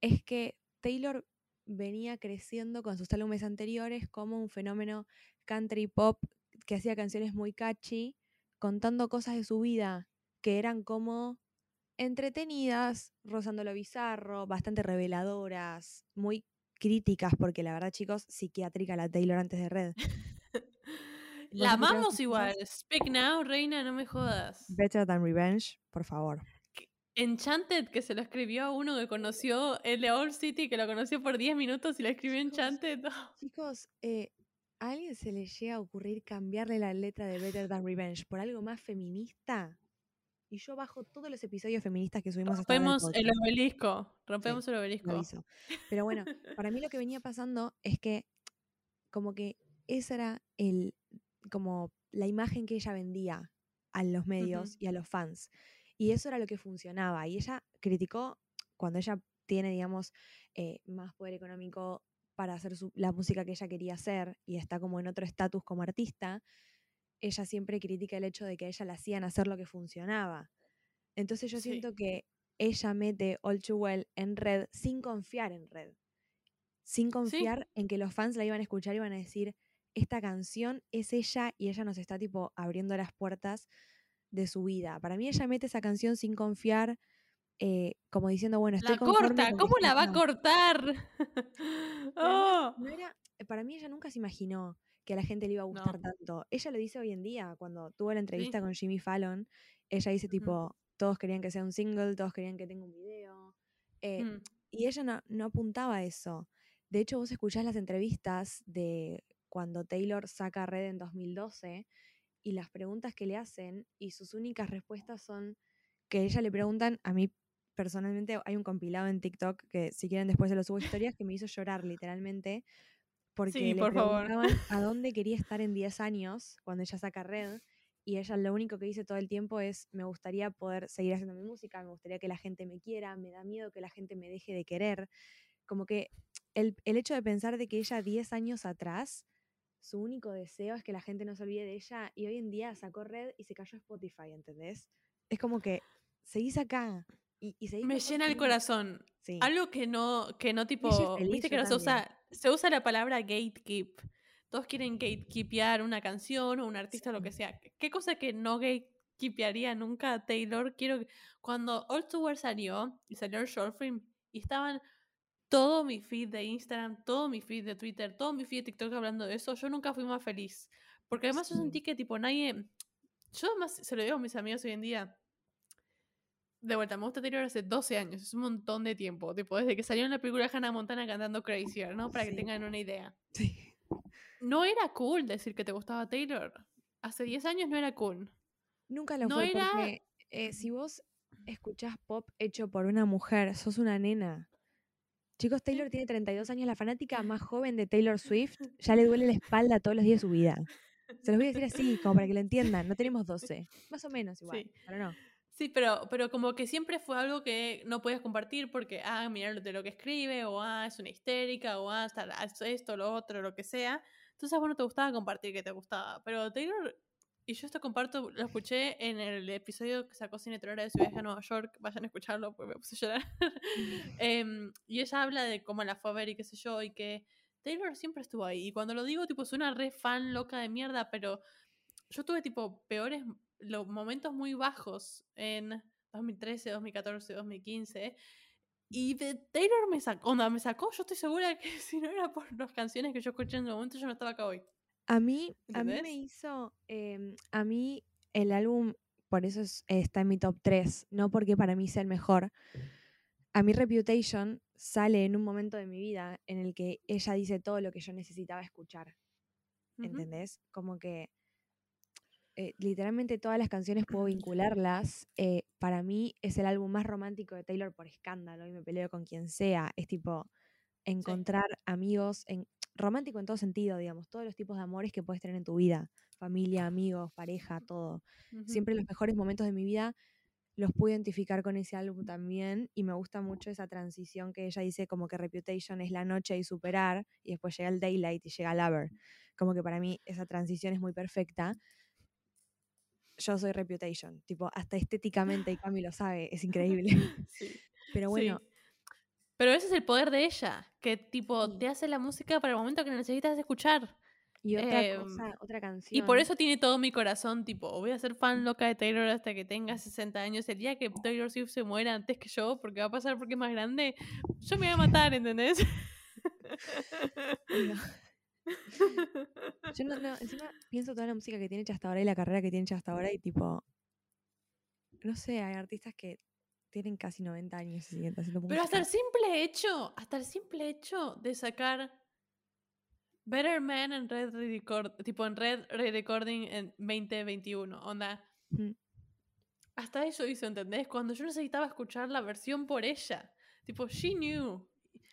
es que Taylor venía creciendo con sus álbumes anteriores como un fenómeno country pop que hacía canciones muy catchy, contando cosas de su vida que eran como entretenidas, rozando lo bizarro, bastante reveladoras, muy críticas, porque la verdad, chicos, psiquiátrica la Taylor antes de Red. La amamos igual. Speak Now, reina, no me jodas. Better Than Revenge, por favor. Enchanted, que se lo escribió a uno que conoció el de Old City, que lo conoció por 10 minutos y lo escribió Chicos, Enchanted. Chicos, eh, ¿a alguien se le llega a ocurrir cambiarle la letra de Better Than Revenge por algo más feminista? Y yo bajo todos los episodios feministas que subimos hasta Rompemos el obelisco. Rompemos el obelisco. aviso. Pero bueno, para mí lo que venía pasando es que como que esa era el como la imagen que ella vendía a los medios y a los fans. Y eso era lo que funcionaba. Y ella criticó cuando ella tiene, digamos, eh, más poder económico para hacer su- la música que ella quería hacer y está como en otro estatus como artista, ella siempre critica el hecho de que a ella la hacían hacer lo que funcionaba. Entonces yo Sí. siento que ella mete All Too Well en red sin confiar en red. Sin confiar en que los fans la iban a escuchar y iban a decir, esta canción es ella y ella nos está tipo abriendo las puertas de su vida. Para mí ella mete esa canción sin confiar, eh, como diciendo, bueno, estoy La corta, con ¿cómo la va a cortar? Oh. no era, para mí ella nunca se imaginó que a la gente le iba a gustar No. tanto. Ella lo dice hoy en día, cuando tuvo la entrevista con Jimmy Fallon, ella dice tipo, todos querían que sea un single, todos querían que tenga un video. eh, Mm. Y ella no, no apuntaba a eso. De hecho, vos escuchás las entrevistas de cuando Taylor saca Red en 2012 y las preguntas que le hacen y sus únicas respuestas son que ella le preguntan, a mí personalmente hay un compilado en TikTok que si quieren después se lo subo historias que me hizo llorar literalmente porque Sí, le por favor. preguntaban a dónde quería estar en 10 años cuando ella saca Red y ella lo único que dice todo el tiempo es me gustaría poder seguir haciendo mi música, me gustaría que la gente me quiera, me da miedo que la gente me deje de querer. como que el, el hecho de pensar de que ella 10 años atrás, su único deseo es que la gente no se olvide de ella y hoy en día sacó Red y se cayó Spotify, ¿entendés? Es como que seguís acá y, y Me llena el corazón. Sí. Algo que no, que no tipo, feliz, viste yo que no se usa, se usa la palabra gatekeep. Todos quieren gatekeepear una canción o un artista o lo que sea. ¿Qué cosa que no gatekeepearía nunca Taylor? Quiero que- cuando All Too Well salió y salió el short film y estaban todo mi feed de Instagram, todo mi feed de Twitter, todo mi feed de TikTok hablando de eso, yo nunca fui más feliz. Porque además yo Sí. sentí que tipo nadie, yo además se lo digo a mis amigos hoy en día, de vuelta, me gusta Taylor hace 12 años, es un montón de tiempo, tipo desde que salió en la película Hannah Montana cantando Crazier, ¿no? Para Sí. que tengan una idea. Sí. No era cool decir que te gustaba Taylor. Hace 10 años no era cool. Nunca lo No fue era- porque eh, si vos escuchás pop hecho por una mujer, sos una nena. Chicos, Taylor tiene 32 años, la fanática más joven de Taylor Swift ya le duele la espalda todos los días de su vida. Se los voy a decir así, como para que lo entiendan. No tenemos 12, más o menos igual, Sí. pero no. Sí, pero, pero como que siempre fue algo que no podías compartir porque, ah, mira lo- de lo que escribe, o ah, es una histérica, o ah, está- esto, lo otro, lo que sea. Entonces, bueno, te gustaba compartir que te gustaba. Pero Taylor, y yo esto comparto, lo escuché en el episodio que sacó Cine Terror de su viaje a Nueva York, vayan a escucharlo porque me puse a llorar. Em, y ella habla de cómo la fue a ver y qué sé yo, y que Taylor siempre estuvo ahí. Y cuando lo digo, tipo, suena re fan loca de mierda, pero yo tuve, tipo, peores lo- momentos muy bajos en 2013, 2014, 2015. Y de Taylor me sacó, onda, me sacó, yo estoy segura que si no era por las canciones que yo escuché en ese momento, yo no estaba acá hoy. A mí, a mí me hizo, em, a mí el álbum, por eso es- está en mi top 3, no porque para mí sea el mejor. A mí Reputation sale en un momento de mi vida en el que ella dice todo lo que yo necesitaba escuchar. ¿entendés? Como que eh, literalmente todas las canciones puedo vincularlas. eh, para mí es el álbum más romántico de Taylor por escándalo y me peleo con quien sea. Es tipo encontrar amigos, en, romántico en todo sentido, digamos, todos los tipos de amores que puedes tener en tu vida, familia, amigos, pareja, todo. Ujú. Siempre los mejores momentos de mi vida los pude identificar con ese álbum también y me gusta mucho esa transición que ella dice como que Reputation es la noche y superar y después llega el Daylight y llega Lover. Como que para mí esa transición es muy perfecta. Yo soy Reputation, tipo, hasta estéticamente, y Cami lo sabe, es increíble. Sí. Pero bueno, Sí. Pero ese es el poder de ella, que tipo te hace la música para el momento que necesitas escuchar. y otra em, cosa, otra canción. Y por eso tiene todo mi corazón, tipo, voy a ser fan loca de Taylor hasta que tenga 60 años. El día que Taylor Swift se muera antes que yo, porque va a pasar porque es más grande, yo me voy a matar, ¿entendés? Yo no, no, encima pienso toda la música que tiene hecha hasta ahora y la carrera que tiene hecha hasta ahora y tipo, no sé, hay artistas que tienen casi 90 años y. Pero hasta el simple hecho, hasta el simple hecho de sacar Better Man en Red Record, tipo en Red Recording en 2021, onda. Mm. Hasta eso hizo, ¿entendés? Cuando yo necesitaba escuchar la versión por ella. Tipo, she knew.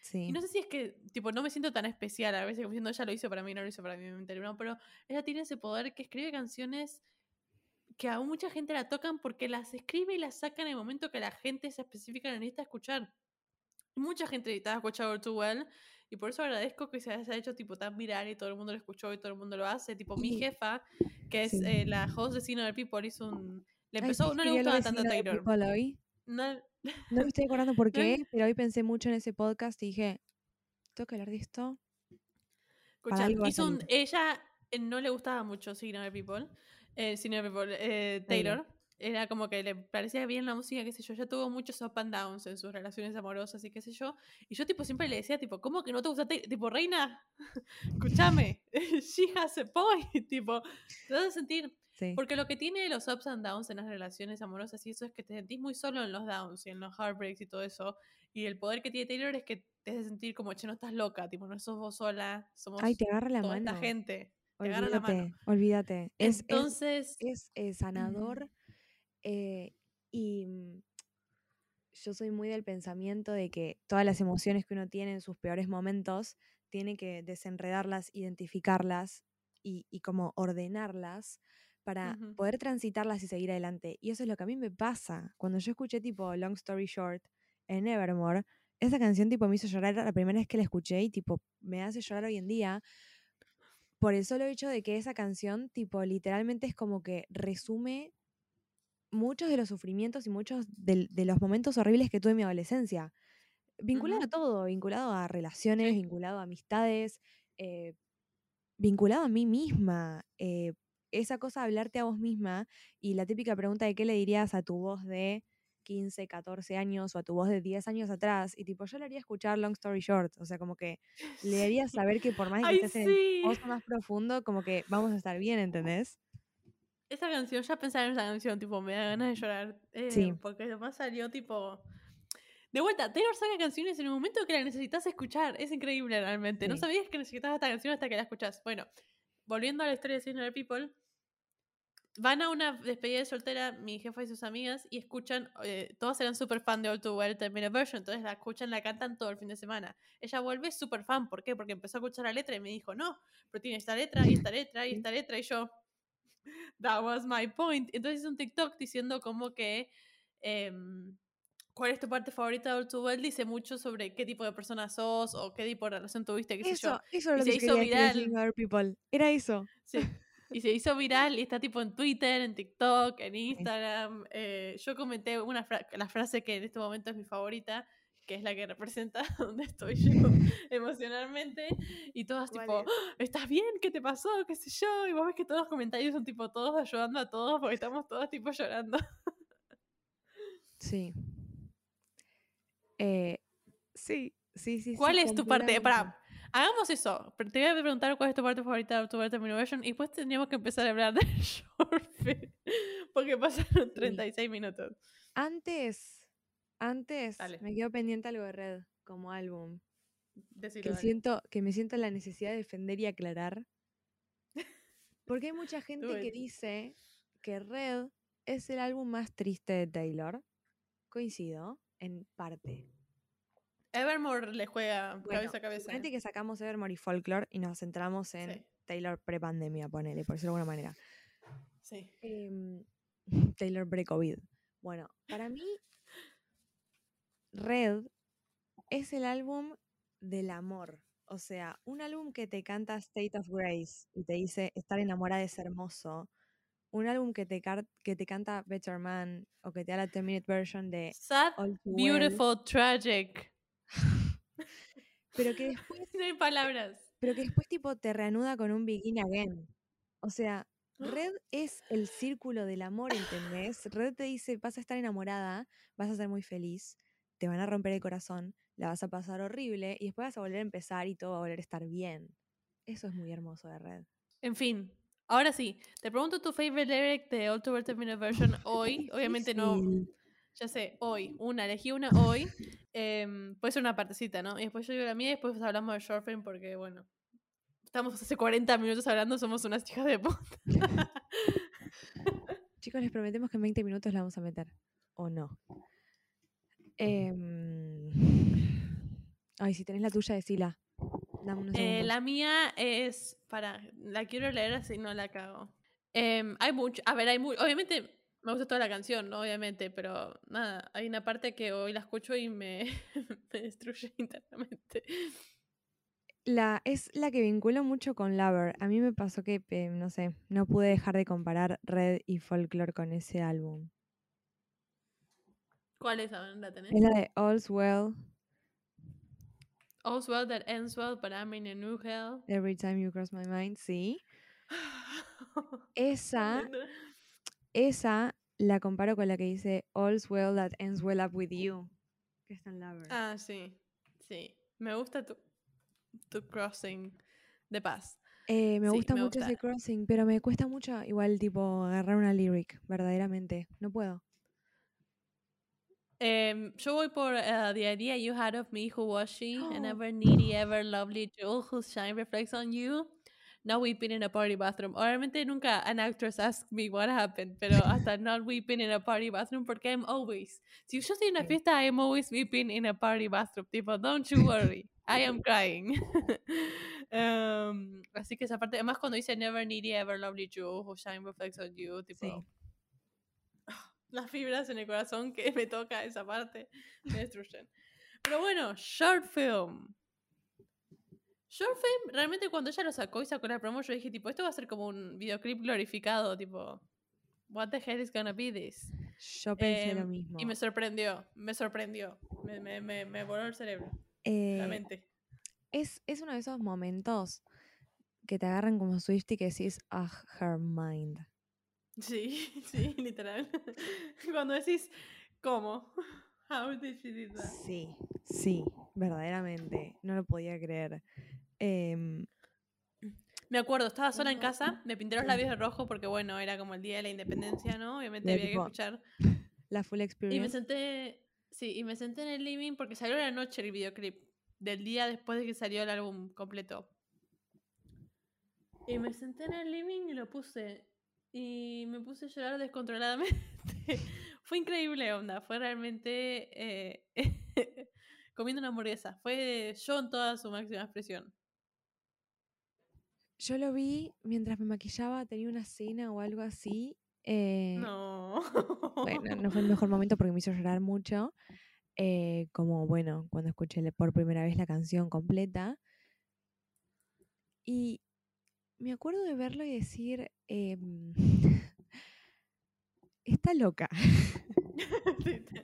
Sí. Y no sé si es que, tipo, no me siento tan especial a veces, como diciendo, ella lo hizo para mí, no lo hizo para mí, me no, pero ella tiene ese poder que escribe canciones que a mucha gente la tocan porque las escribe y las saca en el momento que la gente esa específica la necesita escuchar. Mucha gente escuchar All Too Well y por eso agradezco que se haya hecho tipo tan viral y todo el mundo lo escuchó y todo el mundo lo hace. Tipo, mi jefa, que es sí. eh, la host de Cine del People, hizo un... Le Ay, empezó, ¿sabes no le gustaba tanto Taylor. No, No me estoy acordando por qué, pero hoy pensé mucho en ese podcast y dije, tengo que hablar de esto. Escucha, hizo un- ella eh, no le gustaba mucho Signal People, eh, Signal People, eh, Taylor. Taylor. Era como que le parecía bien la música, qué sé yo. Ella tuvo muchos up and downs en sus relaciones amorosas y qué sé yo. Y yo, tipo, siempre le decía, tipo, ¿cómo que no te gusta Taylor? Tipo, reina, escúchame, she has a point. Tipo, te vas a sentir. Sí. Porque lo que tiene los ups and downs en las relaciones amorosas y eso es que te sentís muy solo en los downs y en los heartbreaks y todo eso. Y el poder que tiene Taylor es que te hace sentir como, che, no estás loca, tipo, no sos vos sola, somos Ay, te agarra la toda mano. esta gente. Te agarra la Olvídate, mano. olvídate. Es, es, Entonces, es, eh, sanador eh, y mm, yo soy muy del pensamiento de que todas las emociones que uno tiene en sus peores momentos tiene que desenredarlas, identificarlas y, y como ordenarlas para poder transitarlas y seguir adelante. Y eso es lo que a mí me pasa. Cuando yo escuché tipo Long Story Short en Evermore, esa canción tipo me hizo llorar la primera vez que la escuché y tipo me hace llorar hoy en día por el solo hecho de que esa canción tipo literalmente es como que resume muchos de los sufrimientos y muchos de, los momentos horribles que tuve en mi adolescencia. Vinculado a todo, vinculado a relaciones, Sí. vinculado a amistades, eh, vinculado a mí misma. eh, esa cosa de hablarte a vos misma y la típica pregunta de qué le dirías a tu voz de 15, 14 años o a tu voz de 10 años atrás. Y tipo, yo le haría escuchar Long Story Short. O sea, como que le haría saber que por más que Ay, estés en el sí. más profundo, como que vamos a estar bien, ¿entendés? Esa canción, ya pensar en esa canción, tipo, me da ganas de llorar. eh, Sí. Porque además salió, tipo. De vuelta, Taylor saca canciones en un momento que la necesitas escuchar. Es increíble realmente. No sabías que necesitabas esta canción hasta que la escuchas. Bueno, volviendo a la historia de Sinner People. Van a una despedida de soltera, mi jefa y sus amigas, y escuchan, eh, todas eran súper fan de All Too Well Terminal Version, entonces la escuchan, la cantan todo el fin de semana. Ella vuelve súper fan, ¿por qué? Porque empezó a escuchar la letra y me dijo, no, pero tiene esta letra, y esta letra, y esta letra, y yo, that was my point. Entonces hice un TikTok diciendo como que em, cuál es tu parte favorita de All Too Well, dice mucho sobre qué tipo de persona sos o qué tipo de relación tuviste, qué sé yo. Eso, eso era Y lo se que hizo viral. People. Era eso. Sí. Y se hizo viral y está tipo en Twitter, en TikTok, en Instagram. eh, yo comenté una fra- la frase que en este momento es mi favorita, que es la que representa donde estoy yo emocionalmente. Y todas ¿Cuál tipo, es? "¡Ah! ¿estás bien? ¿Qué te pasó? ¿Qué sé yo? Y vos ves que todos los comentarios son tipo todos ayudando a todos porque estamos todos tipo llorando. Sí. Eh, sí, sí, sí. ¿Cuál sí, es tu parte? Para, hagamos eso. Pero Te voy a preguntar cuál es tu parte favorita de tu parte y después tendríamos que empezar a hablar de short film, porque pasaron 36 minutos. Antes, antes Dale. me quedo pendiente algo de Red como álbum. Que dale. siento, que me siento la necesidad de defender y aclarar. Porque hay mucha gente que dice que Red es el álbum más triste de Taylor. Coincido, en parte. Evermore le juega Bueno, cabeza a cabeza. suponete que sacamos Evermore y Folklore y nos centramos en Sí. Taylor pre-pandemia, ponele, por decirlo de alguna manera. Sí. Em, Taylor pre-COVID. Bueno, para mí, Red es el álbum del amor. O sea, un álbum que te canta State of Grace y te dice estar enamorada es hermoso. Un álbum que te, que te canta Better Man o que te da la 10 minute version de Sad, All Too Well, beautiful, tragic. Pero que después, No hay palabras. pero que después tipo te reanuda con un Begin Again. O sea, Red es el círculo del amor, ¿entendés? Red te dice, vas a estar enamorada, vas a ser muy feliz, te van a romper el corazón, la vas a pasar horrible y después vas a volver a empezar y todo va a volver a estar bien. Eso es muy hermoso de Red. En fin, ahora sí. Te pregunto tu favorite lyric de All Too Version hoy. Obviamente no. Ya sé, hoy. Una, elegí una hoy. Em, puede ser una partecita, ¿no? Y después yo digo la mía y después hablamos de short film porque, bueno. Estamos hace 40 minutos hablando, somos unas chicas de puta. Chicos, les prometemos que en 20 minutos la vamos a meter. ¿O no? Em, Ay, si tenés la tuya, decila. Dame unos Eh, la mía es. Para. La quiero leer así no la cago. Em, hay mucho. A ver, hay mucho. Obviamente me gusta toda la canción, ¿no? Obviamente, pero nada. Hay una parte que hoy la escucho y me, me destruye internamente. La, es la que vinculo mucho con Lover. A mí me pasó que, eh, no sé, no pude dejar de comparar Red y Folklore con ese álbum. ¿Cuál es? ¿La tenés? Es la de All's Well, All's well that ends well, but I'm in a new hell. Every Time You Cross My Mind, sí. Esa, esa la comparo con la que dice All's Well That Ends Well Up With You, que está en Lover. Ah, sí. Sí. Me gusta tu, tu crossing de paz. Eh, me sí, gusta me mucho ese crossing, pero me cuesta mucho igual tipo agarrar una lyric, verdaderamente. No puedo. Em, yo voy por uh, The Idea You Had of Me, Who Was She? Oh. An ever needy, ever lovely jewel whose shine reflects on you. Not weeping in a party bathroom. Obviamente nunca an actress asked me what happened, pero hasta not weeping in a party bathroom porque I'm always. Si yo estoy en una fiesta, I'm always weeping in a party bathroom. Tipo, don't you worry, I am crying. Em, así que esa parte, además cuando dice never needy, ever lovely jewel whose shine reflects on you, tipo, Sí. las fibras en el corazón que me toca esa parte me destruyen. Pero bueno, short film. Short film, realmente cuando ella lo sacó y sacó la promo, yo dije, tipo, esto va a ser como un videoclip glorificado, tipo, what the hell is gonna be this? Yo pensé lo Em, mismo. Y me sorprendió, me sorprendió. Me, me, me, me voló el cerebro, Eh, la mente. es, es uno de esos momentos que te agarran como Swift y que decís, ah, her mind. Sí, sí, literal. Cuando decís, ¿cómo? How did she do that? Sí, sí, verdaderamente. No lo podía creer. Em, Me acuerdo, estaba sola en casa, me pinté los labios de rojo porque, bueno, era como el día de la independencia, ¿no? Obviamente De había que escuchar. la full Y me experience. senté, sí, y me senté en el living porque salió la noche el videoclip del día después de que salió el álbum completo. Y me senté en el living y lo puse. Y me puse a llorar descontroladamente. fue increíble, onda. Fue realmente eh, comiendo una hamburguesa. Fue yo en toda su máxima expresión. Yo lo vi mientras me maquillaba, tenía una cena o algo así. eh, No. Bueno, no fue el mejor momento porque me hizo llorar mucho. eh, como, bueno, cuando escuché por primera vez la canción completa. Y me acuerdo de verlo y decir, em, está loca.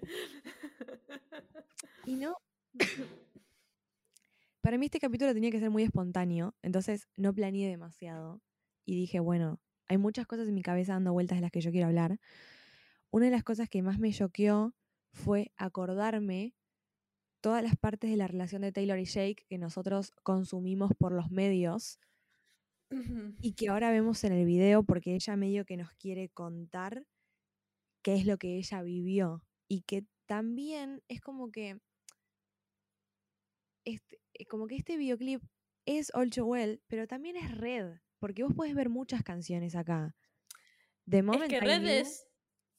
Y no. Para mí este capítulo tenía que ser muy espontáneo, entonces no planeé demasiado. Y dije, bueno, hay muchas cosas en mi cabeza dando vueltas de las que yo quiero hablar. Una de las cosas que más me choqueó fue acordarme todas las partes de la relación de Taylor y Jake que nosotros consumimos por los medios y que ahora vemos en el video porque ella medio que nos quiere contar qué es lo que ella vivió y que también es como que este, como que este videoclip es All Too Well, pero también es Red, porque vos puedes ver muchas canciones acá. Es Moment que I Red es,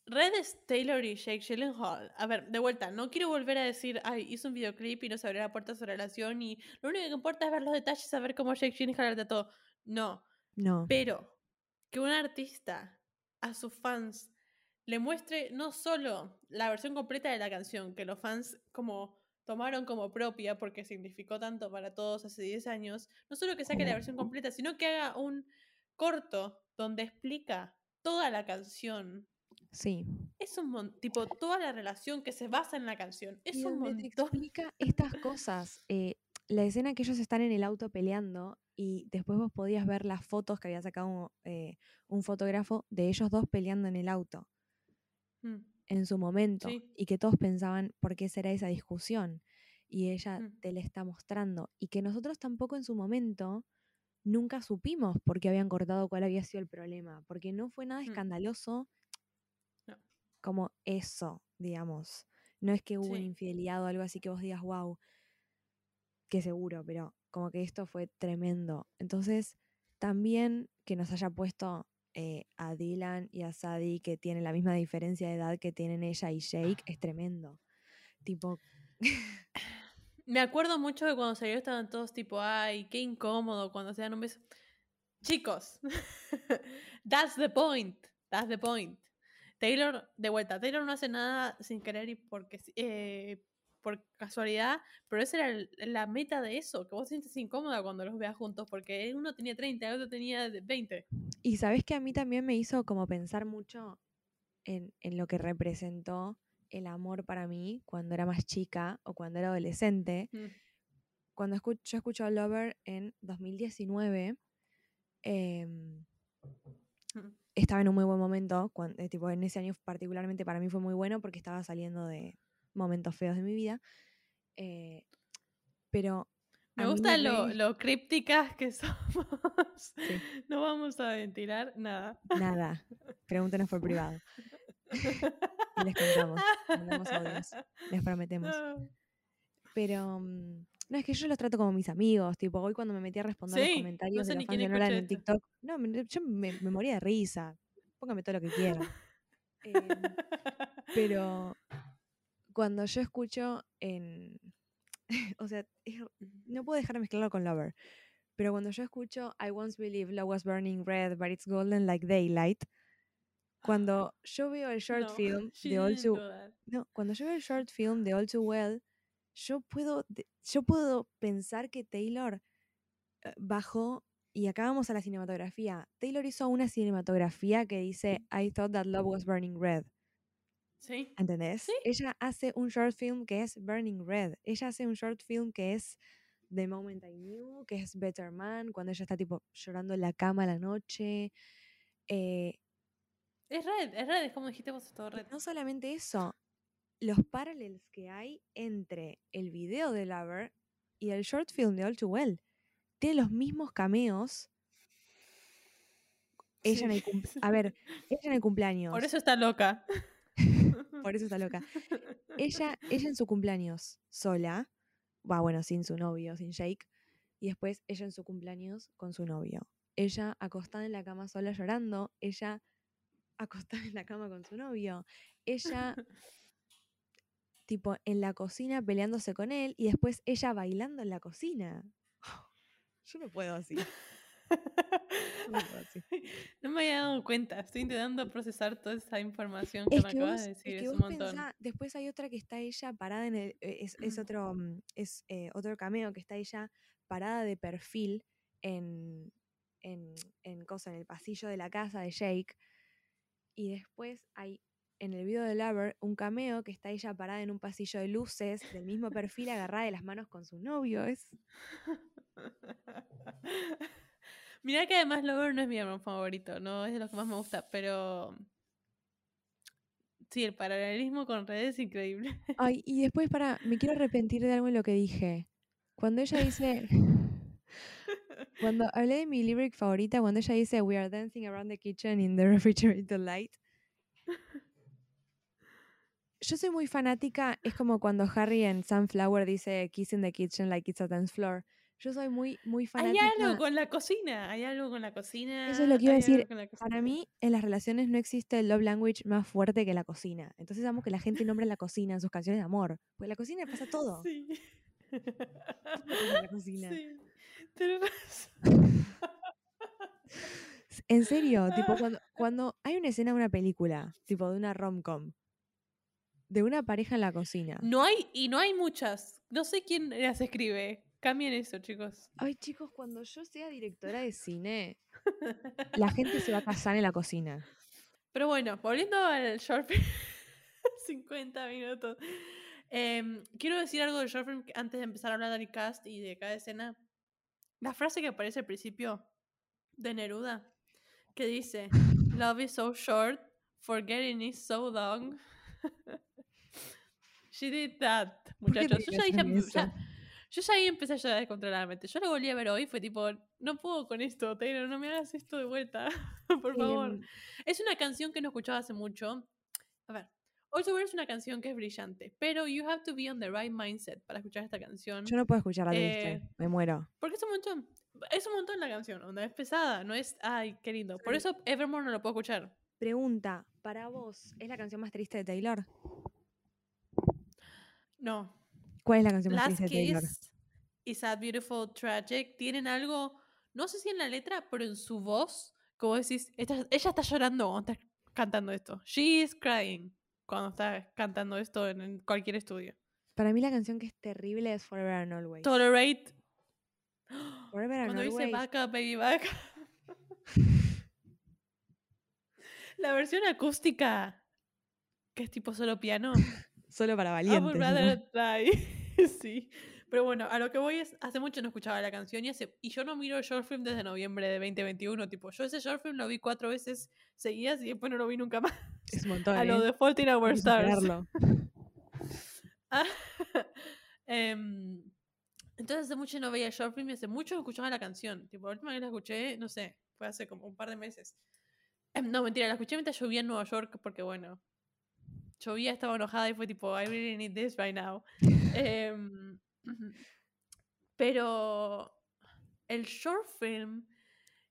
Red es Taylor y Jake Gyllenhaal. A ver, de vuelta, no quiero volver a decir, ay, hizo un videoclip y no se abrió la puerta a su relación y lo único que importa es ver los detalles, saber cómo Jake Gyllenhaal de todo. No, No, pero que un artista a sus fans le muestre no solo la versión completa de la canción, que los fans como tomaron como propia porque significó tanto para todos hace 10 años, no solo que saque la versión completa, sino que haga un corto donde explica toda la canción. sí. Es un montón, tipo, toda la relación que se basa en la canción. Es Y un te montón. explica estas cosas. eh, la escena que ellos están en el auto peleando y después vos podías ver las fotos que había sacado eh, un fotógrafo de ellos dos peleando en el auto Mm, en su momento Sí. y que todos pensaban por qué será esa discusión y ella Mm. te la está mostrando y que nosotros tampoco en su momento nunca supimos por qué habían cortado cuál había sido el problema porque no fue nada Mm. escandaloso No. como eso digamos no es que hubo una Sí. infidelidad o algo así que vos digas wow que seguro pero como que esto fue tremendo entonces también que nos haya puesto eh, a Dylan y a Sadie que tienen la misma diferencia de edad que tienen ella y Jake es tremendo tipo Me acuerdo mucho de cuando salió estaban todos tipo, ay, qué incómodo cuando se dan un beso. Chicos, that's the point, that's the point. Taylor, de vuelta, Taylor no hace nada sin querer y porque, eh, por casualidad, pero esa era la meta de eso, que vos te sientes incómoda cuando los veas juntos, porque uno tenía 30, el otro tenía 20. Y sabes que a mí también me hizo como pensar mucho en, en lo que representó el amor para mí cuando era más chica o cuando era adolescente Mm, cuando escu- yo escucho a Lover en 2019, em, Mm. estaba en un muy buen momento. cuan- eh, tipo, en ese año particularmente para mí fue muy bueno porque estaba saliendo de momentos feos de mi vida. eh, pero Me a mí gusta lo, lo crípticas que somos. Sí. No vamos a ventilar nada. Nada, pregúntenos por privado. Y les contamos, mandamos audios, les prometemos. No. Pero mm, no, es que yo los trato como mis amigos. Tipo, hoy cuando me metí a responder Sí, los no comentarios sé de los fans de en. TikTok, no, me- yo me, me moría de risa. Póngame todo lo que quieran. Em, pero cuando yo escucho en. o sea, es- no puedo dejar de mezclarlo con Lover. Pero cuando yo escucho I once believed love was burning red, but it's golden like daylight. Cuando yo veo el short No, film de All Too no, cuando yo veo el short film de All Too Well, yo puedo, yo puedo pensar que Taylor eh, bajó y acá vamos a la cinematografía. Taylor hizo una cinematografía que dice I thought that love was burning red. Sí. ¿Entendés? Sí. Ella hace un short film que es Burning Red. Ella hace un short film que es The Moment I Knew, que es Better Man, cuando ella está tipo llorando en la cama a la noche. Eh, Es red, es red, es como dijiste vos, es todo red. no solamente eso, los parallels que hay entre el video de Lover y el short film de All Too Well. Tiene los mismos cameos. Ella en el cum- A ver, ella en el cumpleaños. Por eso está loca. por eso está loca. ella, ella en su cumpleaños sola, va bueno, sin su novio, sin Jake, y después ella en su cumpleaños con su novio. Ella acostada en la cama sola llorando, ella acostada en la cama con su novio, ella tipo en la cocina peleándose con él y después ella bailando en la cocina. Yo no puedo así. No me había dado cuenta, estoy intentando procesar toda esa información que Es me que acabas vos, de es decir, que es un montón. pensá, después hay otra que está ella parada en el, eh, es, es otro, mm, es eh, otro cameo que está ella parada de perfil en, en, en cosa, en el pasillo de la casa de Jake. Y después hay en el video de Lover un cameo que está ella parada en un pasillo de luces del mismo perfil agarrada de las manos con su novio. Es Mirá que además Lover no es mi álbum favorito, no es de los que más me gusta, pero sí, el paralelismo con redes es increíble. Ay, y después para, me quiero arrepentir de algo en lo que dije. Cuando ella dice, cuando hablé de mi lyric favorita, cuando ella dice We are dancing around the kitchen in the refrigerator light. Yo soy muy fanática, es como cuando Harry en Sunflower dice Kiss in the kitchen like it's a dance floor. Yo soy muy, muy Hay fanática. algo con la cocina, hay algo con la cocina. Eso es lo que iba a hay decir. Para mí, en las relaciones no existe el love language más fuerte que la cocina. Entonces amo que la gente nombre la cocina en sus canciones de amor. Porque la cocina pasa todo. Sí. la cocina. Sí, razón. En serio, tipo, cuando, cuando hay una escena de una película, tipo de una rom-com, de una pareja en la cocina. No hay, y no hay muchas. No sé quién las escribe. Cambien eso, chicos. Ay, chicos, cuando yo sea directora de cine, la gente se va a casar en la cocina. Pero bueno, volviendo al short film. 50 minutos. Em, quiero decir algo del short film antes de empezar a hablar del cast y de cada escena. La frase que aparece al principio de Neruda, que dice: Love is so short, forgetting is so long. She did that, ¿Por qué muchachos. Yo ya, dije- ya- yo ya ahí empecé a llorar descontroladamente. Yo lo volví a ver hoy, fue tipo, no puedo con esto, Taylor, no me hagas esto de vuelta, por favor. Em, Es una canción que no escuchaba hace mucho. A ver, All Together es una canción que es brillante, pero you have to be on the right mindset para escuchar esta canción. yo no puedo escucharla triste, Eh, me muero. Porque es un montón. Es un montón la canción, onda, es pesada, no es, ay, qué lindo. Por eso Evermore no lo puedo escuchar. Pregunta, para vos, ¿es la canción más triste de Taylor? No. ¿Cuál es la canción más Last triste de? Kiss y Sad Beautiful Tragic tienen algo, no sé si en la letra, pero en su voz, como decís, esta- ella está llorando cuando está cantando esto. She is crying cuando está cantando esto en, cualquier estudio. Para mí la canción que es terrible es Forever and Always. Tolerate. Forever and Cuando dice Always. back up, baby, back. La versión acústica, que es tipo solo piano. Solo para I valientes. would ¿no? rather die. sí. Pero bueno, a lo que voy es, hace mucho no escuchaba la canción y, hace, y yo no miro short film desde noviembre de 2021. Tipo, yo ese short film lo vi cuatro veces seguidas y después no lo vi nunca más. Es un montón. A lo ¿eh? de Fault in Our Stars. Ah, em, entonces hace mucho no veía short film y hace mucho no escuchaba la canción. Tipo, la última vez la escuché, no sé, fue hace como un par de meses. Em, no, mentira, la escuché mientras llovía en Nueva York porque, bueno, llovía, estaba enojada y fue tipo, I really need this right now. Em, pero el short film,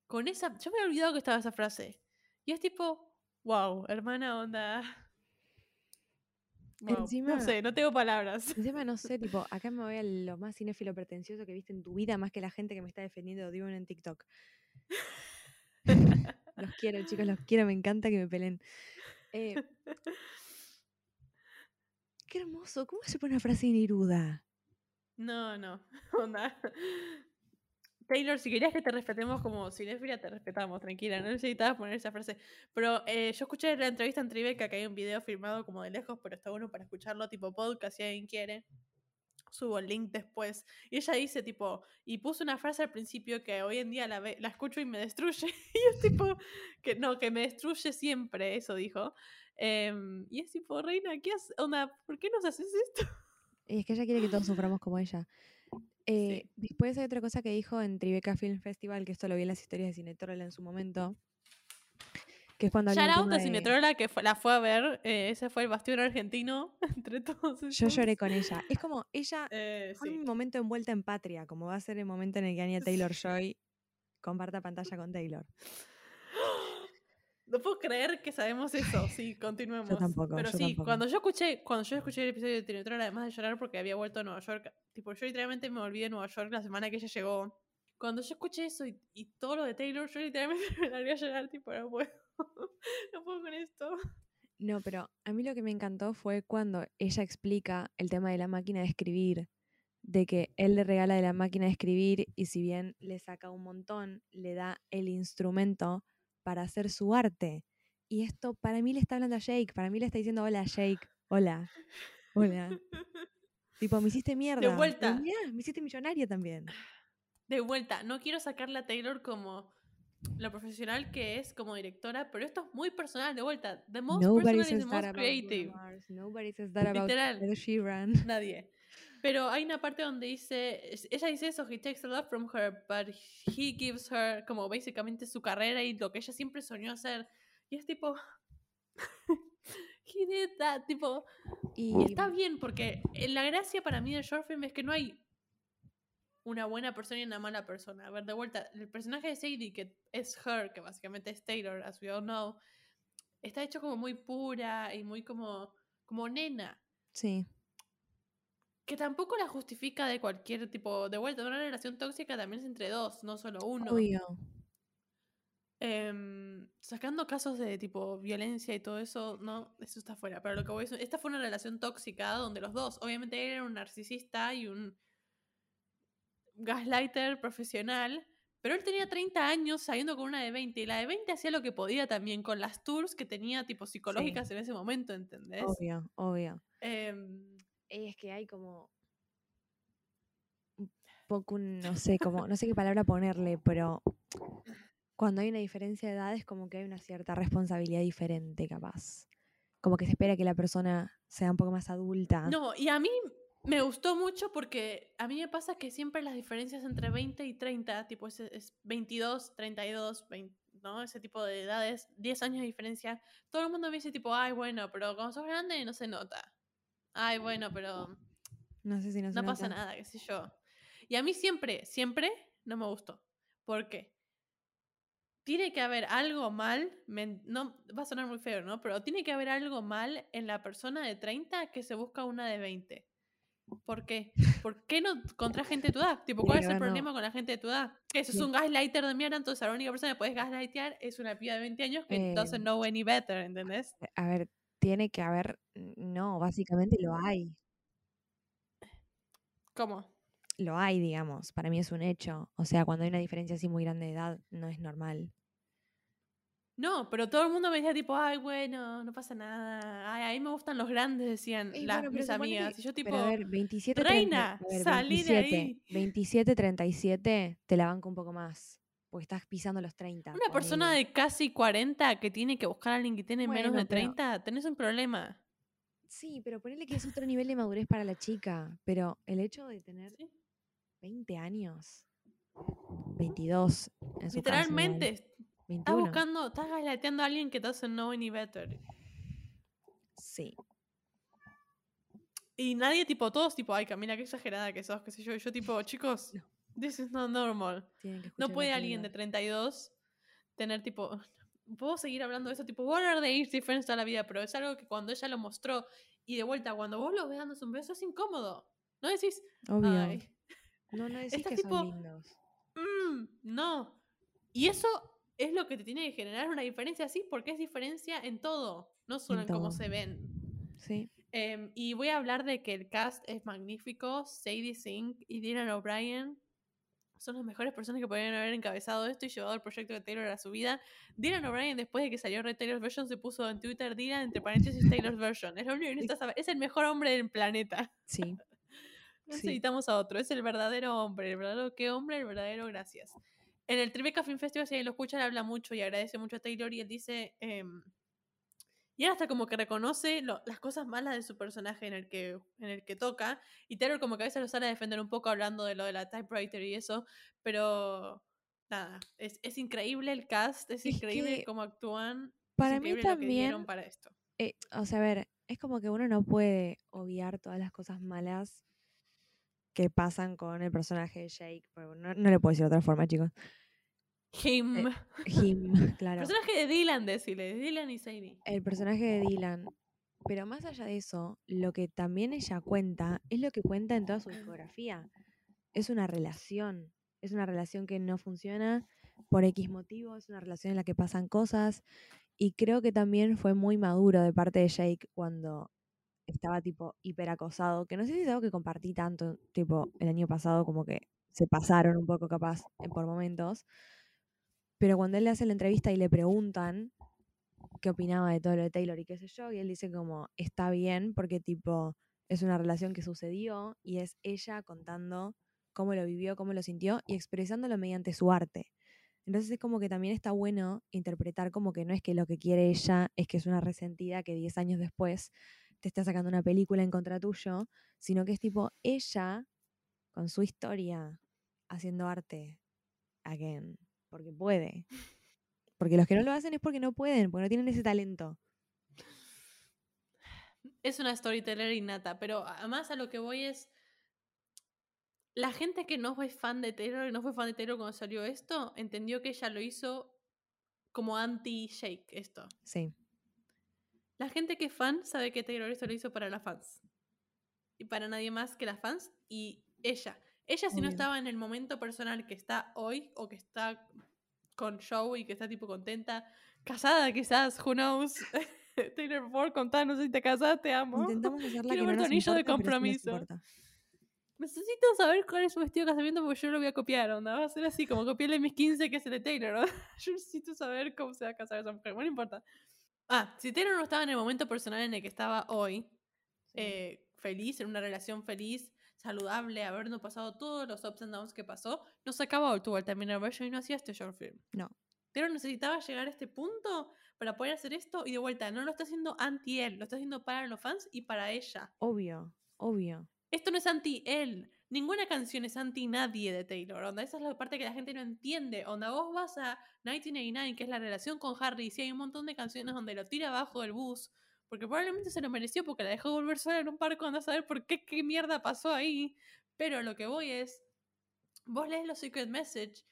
con esa. Yo me había olvidado que estaba esa frase. Y es tipo, wow, hermana, onda. Wow, Encima- no sé, no tengo palabras. Encima no sé, tipo, acá me voy a lo más cinéfilo pretencioso que viste en tu vida, más que la gente que me está defendiendo de en TikTok. los quiero, chicos, los quiero, me encanta que me peleen. Eh, qué hermoso, ¿cómo se pone una frase de Neruda? No, no. Onda. Taylor, si querías que te respetemos como cinéfila, te respetamos, tranquila. No necesitabas poner esa frase. Pero eh, yo escuché la entrevista en Tribeca que hay un video filmado como de lejos, pero está bueno para escucharlo tipo podcast si alguien quiere. Subo el link después. Y ella dice, tipo, y puso una frase al principio que hoy en día la, ve- la escucho y me destruye. y es tipo, que no, que me destruye siempre, eso dijo. Em, y es tipo, Reina, ¿qué haces? Onda, ¿por qué nos haces esto? Y es que ella quiere que todos suframos como ella. Eh, Sí. Después hay otra cosa que dijo en Tribeca Film Festival, que esto lo vi en las historias de Cinetrola en su momento, que es cuando Shout out a de- Cinetrola que fue- la fue a ver. eh, ese fue el bastión argentino entre todos. Yo lloré con ella. Es como ella Eh, fue sí. un momento envuelta en patria, como va a ser el momento en el que Anya Taylor Joy comparta pantalla con Taylor. No puedo creer que sabemos eso. Sí, continuemos. tampoco, Pero yo sí, tampoco. cuando yo escuché, cuando yo escuché el episodio de Cinetrola, además de llorar porque había vuelto a Nueva York, tipo, yo literalmente me volví de Nueva York la semana que ella llegó. Cuando yo escuché eso y, y todo lo de Taylor, yo literalmente me largué a llorar, tipo, no puedo. no puedo con esto. No, pero a mí lo que me encantó fue cuando ella explica el tema de la máquina de escribir, de que él le regala de la máquina de escribir y si bien le saca un montón, le da el instrumento para hacer su arte. Y esto para mí le está hablando a Jake, para mí le está diciendo, hola Jake, hola, hola. tipo, me hiciste mierda. pero vuelta. mirá, me hiciste millonaria también. De vuelta, no quiero sacarle a Taylor como lo profesional que es como directora, pero esto es muy personal, de vuelta. The most Nobody personal is says the most about creative. Mars. Nobody says that about Literal. Ed Sheeran. Nadie. Pero hay una parte donde dice, ella dice eso, he takes a lot from her, but he gives her como básicamente su carrera y lo que ella siempre soñó hacer. Y es tipo, he did that, tipo, Y, está bien porque la gracia para mí del short film es que no hay una buena persona y una mala persona. A ver, de vuelta, el personaje de Sadie, que es her, que básicamente es Taylor, as we all know, está hecho como muy pura y muy como, como nena sí, que tampoco la justifica de cualquier tipo de vuelta. Una relación tóxica también es entre dos, no solo uno. obvio. Em, sacando casos de tipo violencia y todo eso, no, eso está fuera. Pero lo que voy a decir, esta fue una relación tóxica donde los dos, obviamente él era un narcisista y un gaslighter profesional, pero él tenía 30 años saliendo con una de 20 y la de 20 hacía lo que podía también con las tours que tenía tipo psicológicas en ese momento, ¿entendés? Obvio, obvio. Em, Es que hay como un poco, un- no sé, como, no sé qué palabra ponerle, pero cuando hay una diferencia de edades, como que hay una cierta responsabilidad diferente, capaz. Como que se espera que la persona sea un poco más adulta. No, y a mí me gustó mucho porque a mí me pasa que siempre las diferencias entre 20 y 30, tipo ese es 22, 32, 20, ¿no? Ese tipo de edades, 10 años de diferencia, todo el mundo me dice tipo, ay, bueno, pero cuando sos grande no se nota. Ay, bueno, pero No sé si no no pasa nada, qué sé yo. Y a mí siempre, siempre no me gustó. ¿Por qué? Tiene que haber algo mal, men- no va a sonar muy feo, ¿no? Pero tiene que haber algo mal en la persona de 30 que se busca una de 20. ¿Por qué? ¿Por qué no contra gente de tu edad? Tipo, ¿cuál es el no. problema con la gente de tu edad? Que eso es un gaslighter de mierda, entonces la única persona que puedes gaslightear es una piba de 20 años que Eh, doesn't know any better, ¿entendés? A ver, tiene que haber, no, básicamente lo hay. ¿Cómo? Lo hay, digamos. Para mí es un hecho. O sea, cuando hay una diferencia así muy grande de edad, no es normal. No, pero todo el mundo me decía tipo, ay, bueno, no pasa nada. Ay, a mí me gustan los grandes, decían Ey, las, bueno, mis amigas. Y yo tipo, pero a ver, 27, "Reina, 30, a ver, salí de 27, ahí". 27, 37, te la banco un poco más. Porque estás pisando los 30. una persona de casi 40 que tiene que buscar a alguien que tiene menos de pero- 30, tenés un problema. Sí, pero ponele que es otro nivel de madurez para la chica. Pero el hecho de tener ¿sí? 20 años, 22 en su caso, Literalmente, estás 21. buscando, estás gaslighteando a alguien que doesn't know any better. Sí. Y nadie, tipo, todos, tipo, ay, Camila, qué exagerada que sos, qué sé yo. Y yo, tipo, chicos, No. This is not normal. No puede alguien de Taylor. 32 tener tipo. Puedo seguir hablando de eso, tipo, what are the age difference toda la vida, pero es algo que cuando ella lo mostró y de vuelta, cuando vos lo ves dándose un beso, es incómodo. No decís, Obvio. ay, No, no decís Estás que tipo- son lindos. mm, no. Y eso es lo que te tiene que generar una diferencia así, porque es diferencia en todo, no solo en, cómo se ven. Sí. Em, y voy a hablar de que el cast es magnífico. Sadie Sink y Dylan O'Brien son las mejores personas que podrían haber encabezado esto y llevado el proyecto de Taylor a su vida. Dylan O'Brien, después de que salió Red Taylor's Version, se puso en Twitter Dylan entre paréntesis Taylor's Version. Es lo único que necesitas saber. Es el mejor hombre del planeta. Sí. No Sí. necesitamos a otro. Es el verdadero hombre. El verdadero qué hombre, el verdadero gracias. En el Tribeca Film Festival, si alguien lo escucha, él habla mucho y agradece mucho a Taylor y él dice. em, y él hasta como que reconoce lo- las cosas malas de su personaje en el, que, en el que toca. Y Taylor como que a veces lo sale a defender un poco hablando de lo de la typewriter y eso. Pero nada, es, es increíble el cast, es, Es increíble cómo actúan. para mí también- para esto. Eh, o sea, a ver, es como que uno no puede obviar todas las cosas malas que pasan con el personaje de Jake. No, no le puedo decir de otra forma, chicos. Him. Him, claro. Personaje de Dylan, decirle. Dylan y Sadie. El personaje de Dylan. Pero más allá de eso, lo que también ella cuenta es lo que cuenta en toda su discografía. Es una relación. Es una relación que no funciona por X motivo. Es una relación en la que pasan cosas. Y creo que también fue muy maduro de parte de Jake cuando estaba tipo hiperacosado. Que no sé si es algo que compartí tanto, tipo, el año pasado, como que se pasaron un poco capaz eh, por momentos. Pero cuando él le hace la entrevista y le preguntan qué opinaba de todo lo de Taylor y qué sé yo, y él dice como, está bien, porque tipo, es una relación que sucedió y es ella contando cómo lo vivió, cómo lo sintió y expresándolo mediante su arte. Entonces es como que también está bueno interpretar como que no es que lo que quiere ella es que es una resentida que 10 años después te está sacando una película en contra tuyo, sino que es tipo ella con su historia haciendo arte again, porque puede. Porque los que no lo hacen es porque no pueden, porque no tienen ese talento. Es una storyteller innata, pero además a lo que voy es. La gente que no fue fan de Taylor y no fue fan de Taylor cuando salió esto, entendió que ella lo hizo como anti-Shake, esto. Sí. La gente que es fan sabe que Taylor esto lo hizo para las fans. Y para nadie más que las fans y ella. Ella si no Obvio. estaba en el momento personal que está hoy o que está con show y que está tipo contenta, casada quizás, who knows. Taylor, por favor, contanos si te casaste, te amo. Intentamos hacerla Quiero que no ver tu nos anillo de sí compromiso. Necesito saber cuál es su vestido de casamiento porque yo lo voy a copiar, ¿no? Va a ser así, como copiarle mis 15 que es el de Taylor, ¿no? Yo necesito saber cómo se va a casar esa mujer, bueno, no importa. Ah, si Taylor no estaba en el momento personal en el que estaba hoy, eh, feliz, en una relación feliz, saludable, habernos pasado todos los ups and downs que pasó, no sacaba All Too terminar version y no hacía este short film. No. Taylor necesitaba llegar a este punto para poder hacer esto y de vuelta, no lo está haciendo anti él, lo está haciendo para los fans y para ella. Obvio, obvio. Esto no es anti él. Ninguna canción es anti nadie de Taylor. Onda, esa es la parte que la gente no entiende. Onda, vos vas a 1989, que es la relación con Harry, y sí hay un montón de canciones donde lo tira abajo del bus, porque probablemente se lo mereció porque la dejó volver sola en un parque, anda a saber por qué, qué mierda pasó ahí. Pero lo que voy es, vos lees los Secret Message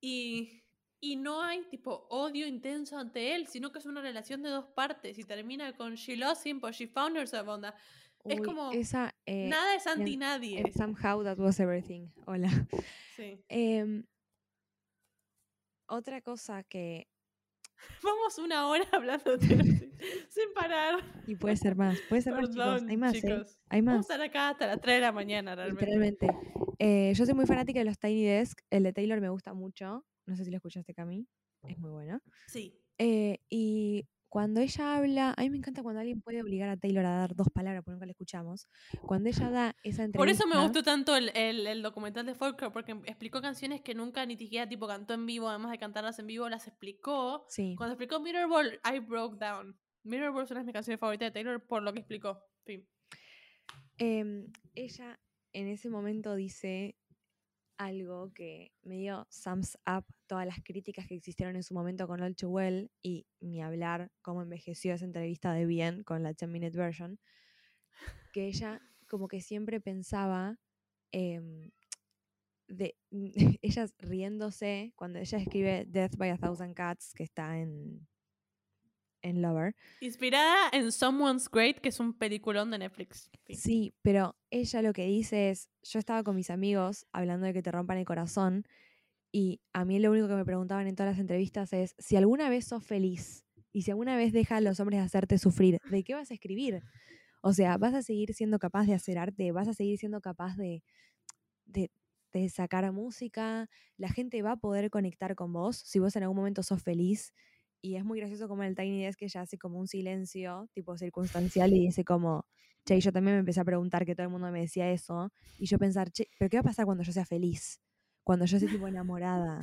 y, y no hay tipo odio intenso ante él, sino que es una relación de dos partes y termina con She lost him, but she found herself, onda. Es Uy, como, Esa, eh, Nada es anti nadie. en Somehow That Was Everything. Hola. Sí. Em, otra cosa que. Vamos una hora hablando de Swift, sin parar. Y puede ser más, puede ser más, chicos. Hay más, ¿eh? chicos. Hay Vamos más. a estar acá hasta las 3 de la mañana, realmente. Literalmente. Eh, yo soy muy fanática de los Tiny Desk. El de Taylor me gusta mucho. No sé si lo escuchaste, Cami. Es muy bueno. Sí. Eh, y cuando ella habla, a mí me encanta cuando alguien puede obligar a Taylor a dar dos palabras, porque nunca la escuchamos. Cuando ella da esa entrevista. Por eso me gustó tanto el, el- el documental de Folklore, porque explicó canciones que nunca ni siquiera tipo cantó en vivo, además de cantarlas en vivo, las explicó. Sí. Cuando explicó Mirrorball, I broke down. Mirrorball es una de mis canciones favoritas de Taylor por lo que explicó. Fin. Em, ella en ese momento dice algo que medio sums up todas las críticas que existieron en su momento con Too Well y ni hablar cómo envejeció esa entrevista de bien con la 10 minute version, que ella como que siempre pensaba em, de ella riéndose cuando ella escribe Death by a Thousand Cats que está en en Lover Inspirada en Someone's Great, que es un peliculón de Netflix. Sí, pero ella lo que dice es, yo estaba con mis amigos hablando de que te rompan el corazón y a mí lo único que me preguntaban en todas las entrevistas es, si alguna vez sos feliz y si alguna vez deja a los hombres hacerte sufrir, ¿de qué vas a escribir? O sea, vas a seguir siendo capaz de hacer arte, vas a seguir siendo capaz de, de, de sacar música, la gente va a poder conectar con vos si vos en algún momento sos feliz. Y es muy gracioso como en el Tiny Desk ella hace como un silencio, tipo circunstancial, y dice como, che, y yo también me empecé a preguntar que todo el mundo me decía eso, y yo pensar, che, pero ¿qué va a pasar cuando yo sea feliz? Cuando yo esté tipo enamorada.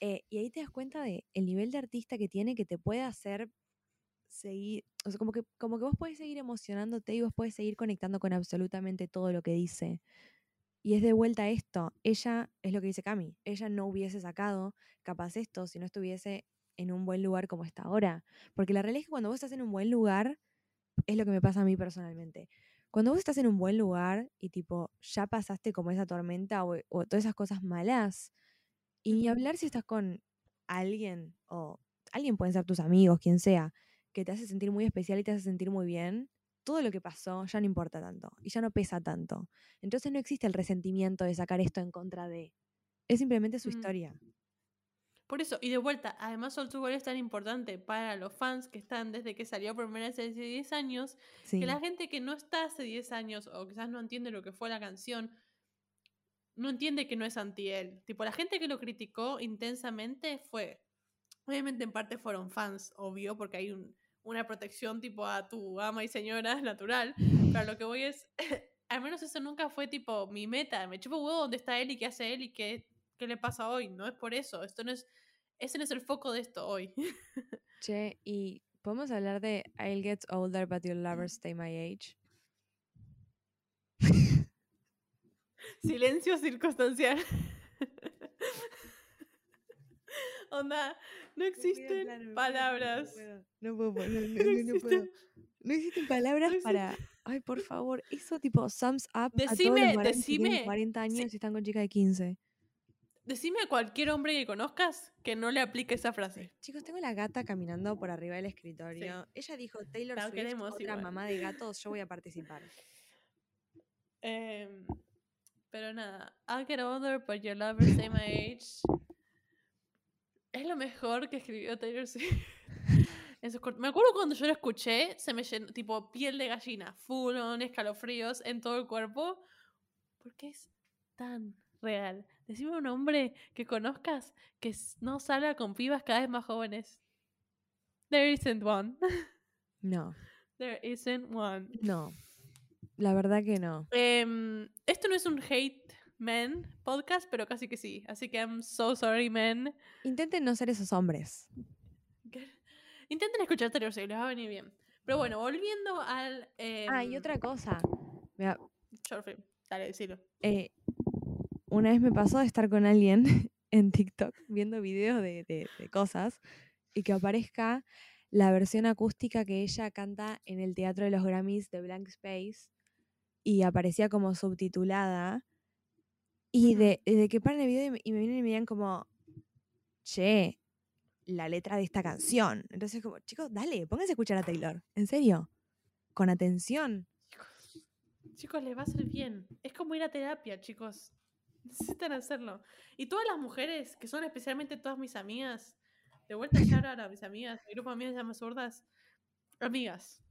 Eh, y ahí te das cuenta de el nivel de artista que tiene que te puede hacer seguir, o sea, como que, como que vos puedes seguir emocionándote y vos puedes seguir conectando con absolutamente todo lo que dice. Y es de vuelta esto, ella, es lo que dice Cami, ella no hubiese sacado capaz esto si no estuviese en un buen lugar como está ahora. Porque la realidad es que cuando vos estás en un buen lugar, es lo que me pasa a mí personalmente. Cuando vos estás en un buen lugar y tipo, ya pasaste como esa tormenta o, o todas esas cosas malas, y ni hablar si estás con alguien, o alguien pueden ser tus amigos, quien sea, que te hace sentir muy especial y te hace sentir muy bien, todo lo que pasó ya no importa tanto y ya no pesa tanto. Entonces no existe el resentimiento de sacar esto en contra de. Es simplemente su Mm. historia. Por eso, y de vuelta, además Soul to World es tan importante para los fans que están desde que salió por primera vez hace 10 años, Sí. que la gente que no está hace 10 años o quizás no entiende lo que fue la canción, no entiende que no es anti él. Tipo, la gente que lo criticó intensamente fue, obviamente en parte fueron fans, obvio, porque hay un- una protección tipo a tu ama y señora natural, pero lo que voy es, al menos eso nunca fue tipo mi meta, me chupo huevo dónde está él y qué hace él y qué, qué le pasa hoy, no es por eso, esto no es, ese no es el foco de esto hoy. Che, y podemos hablar de I'll get older but you'll never stay my age. Silencio circunstancial. Onda, no existen palabras. No puedo, no, no, No no, no puedo. No existen palabras existe- para. Ay, por favor, eso tipo sums up a todos Decime- los varones que tienen decime- 40 sí. años y están con chicas de 15. Decime a cualquier hombre que conozcas que no le aplique esa frase. Chicos, tengo la gata caminando por arriba del escritorio. Ella dijo Taylor Swift, queremos otra igual. mamá de gatos, yo voy a participar. Em, pero nada, I'll get older, but your love will stay my age. Es lo mejor que escribió Taylor Swift. en sus cort- Me acuerdo cuando yo lo escuché, se me llenó tipo piel de gallina, full on, escalofríos en todo el cuerpo. Porque es tan real. Decime un hombre que conozcas que no salga con pibas cada vez más jóvenes. There isn't one. No, There isn't one. no. La verdad que no. Em, esto no es un hate men podcast, pero casi que sí. Así que I'm so sorry, men. Intenten no ser esos hombres. Intenten escuchar Taylor Swift, les va a venir bien. Pero bueno, volviendo al. Ah, y em, otra cosa. Mira, short film. Dale, decilo. eh, una vez me pasó de estar con alguien en TikTok viendo videos de, de- de cosas y que aparezca la versión acústica que ella canta en el Teatro de los Grammys de Blank Space y aparecía como subtitulada y de, de que paren el video y me, y me vienen y me digan como, che, la letra de esta canción. Entonces como, chicos, dale, pónganse a escuchar a Taylor, en serio, con atención. Chicos, les va a hacer bien. Es como ir a terapia, chicos. Necesitan hacerlo. Y todas las mujeres, que son especialmente todas mis amigas, de vuelta ya a mis amigas, mi grupo de amigas se llama Zurdas. Amigas,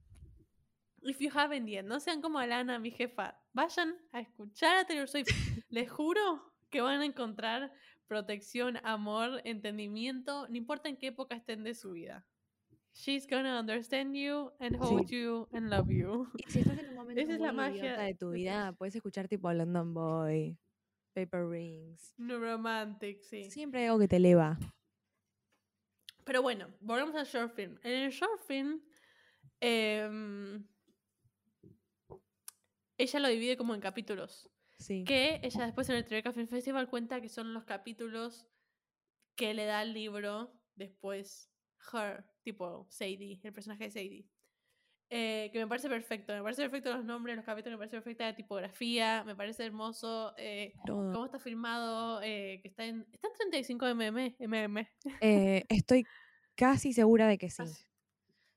if you haven't yet, no sean como Alana, mi jefa. Vayan a escuchar a Taylor Swift. Les juro que van a encontrar protección, amor, entendimiento, no importa en qué época estén de su vida. She's gonna understand you and Sí. hold you and love you. Y si estás en un momento Esa es la muy magia de tu vida, puedes escuchar tipo London Boy, Paper Rings. No romantic, sí. Siempre hay algo que te eleva. Pero bueno, volvemos al short film. En el short film, em, ella lo divide como en capítulos. Sí. Que ella después en el Tribeca Film Festival cuenta que son los capítulos que le da el libro después Her, tipo Sadie, el personaje de Sadie. Eh, que me parece perfecto, me parece perfecto los nombres, los capítulos, me parece perfecta la tipografía, me parece hermoso eh, cómo está filmado, eh, que está en, está en 35 mm, mm. Estoy casi segura de que sí.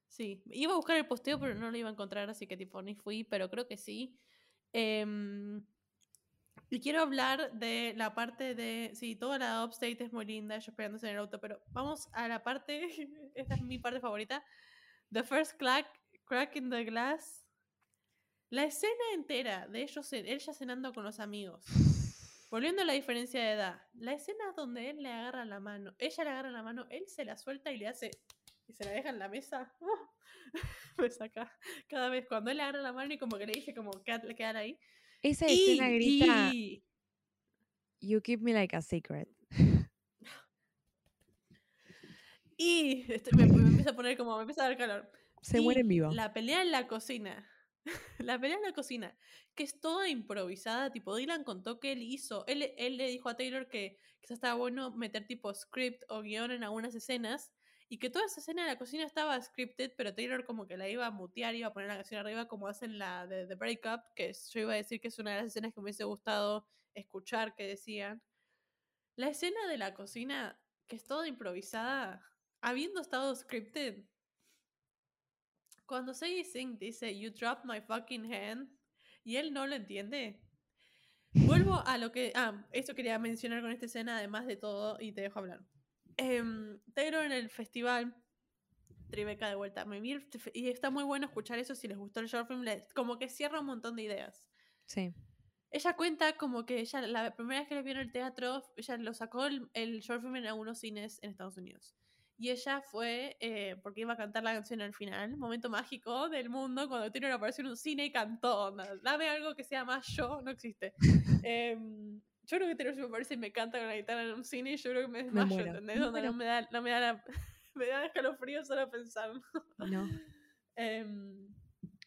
Sí. Iba a buscar el posteo, pero no lo iba a encontrar, así que tipo ni fui, pero creo que sí. Em, y quiero hablar de la parte de. Sí, toda la upstate es muy linda, yo esperándose en el auto, pero vamos a la parte. Esta es mi parte favorita. The first crack, crack in the glass. La escena entera de ellos, ella cenando con los amigos. Volviendo a la diferencia de edad, la escena donde él le agarra la mano, ella le agarra la mano, él se la suelta y le hace. y se la deja en la mesa. ¡ah! Me saca cada vez cuando él le agarra la mano y como que le dice como "Quédate- quedar ahí. Esa Y, escena grita, y- You keep me like a secret. y este, me, me empieza a poner como, me empieza a dar calor. Se Y muere en vivo. La pelea en la cocina. la pelea en la cocina, que es toda improvisada. Tipo, Dylan contó que él hizo. Él, él le dijo a Taylor que quizás estaba bueno meter tipo script o guion en algunas escenas. Y que toda esa escena de la cocina estaba scripted, pero Taylor como que la iba a mutear, iba a poner la canción arriba, como hacen la de The Breakup, que yo iba a decir que es una de las escenas que me hubiese gustado escuchar que decían. La escena de la cocina, que es toda improvisada, habiendo estado scripted, cuando Sadie Sink dice, You dropped my fucking hand, y él no lo entiende. Vuelvo a lo que. Ah, esto quería mencionar con esta escena, además de todo, y te dejo hablar. Em, Taylor en el festival, Tribeca de vuelta, y está muy bueno escuchar eso si les gustó el short film, como que cierra un montón de ideas. Sí. Ella cuenta como que ella, la primera vez que vio en el teatro, ella lo sacó el, el short film en algunos cines en Estados Unidos. Y ella fue, eh, porque iba a cantar la canción al final, momento mágico del mundo, cuando Taylor apareció en un cine y cantó. Dame algo que sea más yo, no existe. Em, yo creo que Taylor Swift aparece y me canta con la guitarra en un cine y yo creo que me desmayo, ¿entendés? me muero. no me da, no me da la, me da escalofrío solo pensar. No. Em,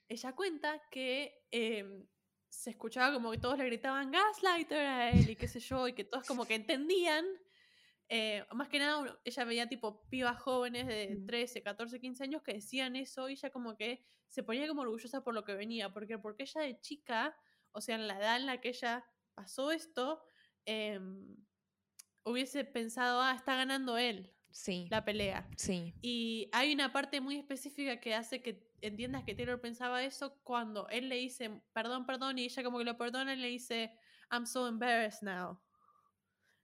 ella cuenta que em, se escuchaba como que todos le gritaban Gaslighter a él y qué sé yo, y que todos como que entendían. Eh, más que nada, ella veía tipo pibas jóvenes de Mm. 13, 14, 15 años que decían eso y ella como que se ponía como orgullosa por lo que venía, porque, porque ella de chica, o sea, en la edad en la que ella pasó esto, em, hubiese pensado, ah, está ganando él Sí. la pelea. Sí. Y hay una parte muy específica que hace que entiendas que Taylor pensaba eso cuando él le dice, perdón, perdón, y ella como que lo perdona y le dice, I'm so embarrassed now.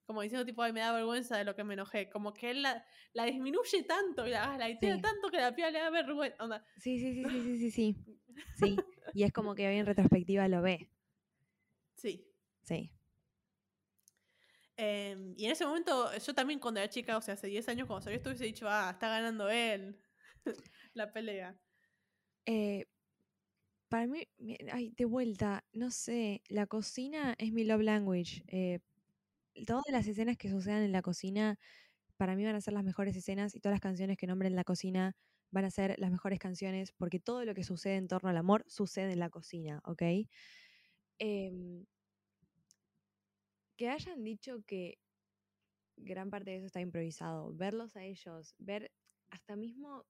Como diciendo tipo, ay, me da vergüenza de lo que me enojé. Como que él la, la disminuye tanto y la gaslightea Sí. tanto que la piba le da vergüenza. Onda, Sí, sí, sí, sí, sí, sí, sí. Sí. Y es como que hoy en retrospectiva lo ve. Sí. Sí. Em, y en ese momento, yo también cuando era chica, o sea, hace 10 años, cuando salió esto, hubiese dicho, ah, está ganando él la pelea. Eh, para mí, ay, de vuelta, no sé, la cocina es mi love language. eh, todas las escenas que sucedan en la cocina, para mí van a ser las mejores escenas y todas las canciones que nombren la cocina van a ser las mejores canciones porque todo lo que sucede en torno al amor sucede en la cocina, ¿ok? Em, que hayan dicho que gran parte de eso está improvisado, verlos a ellos, ver hasta mismo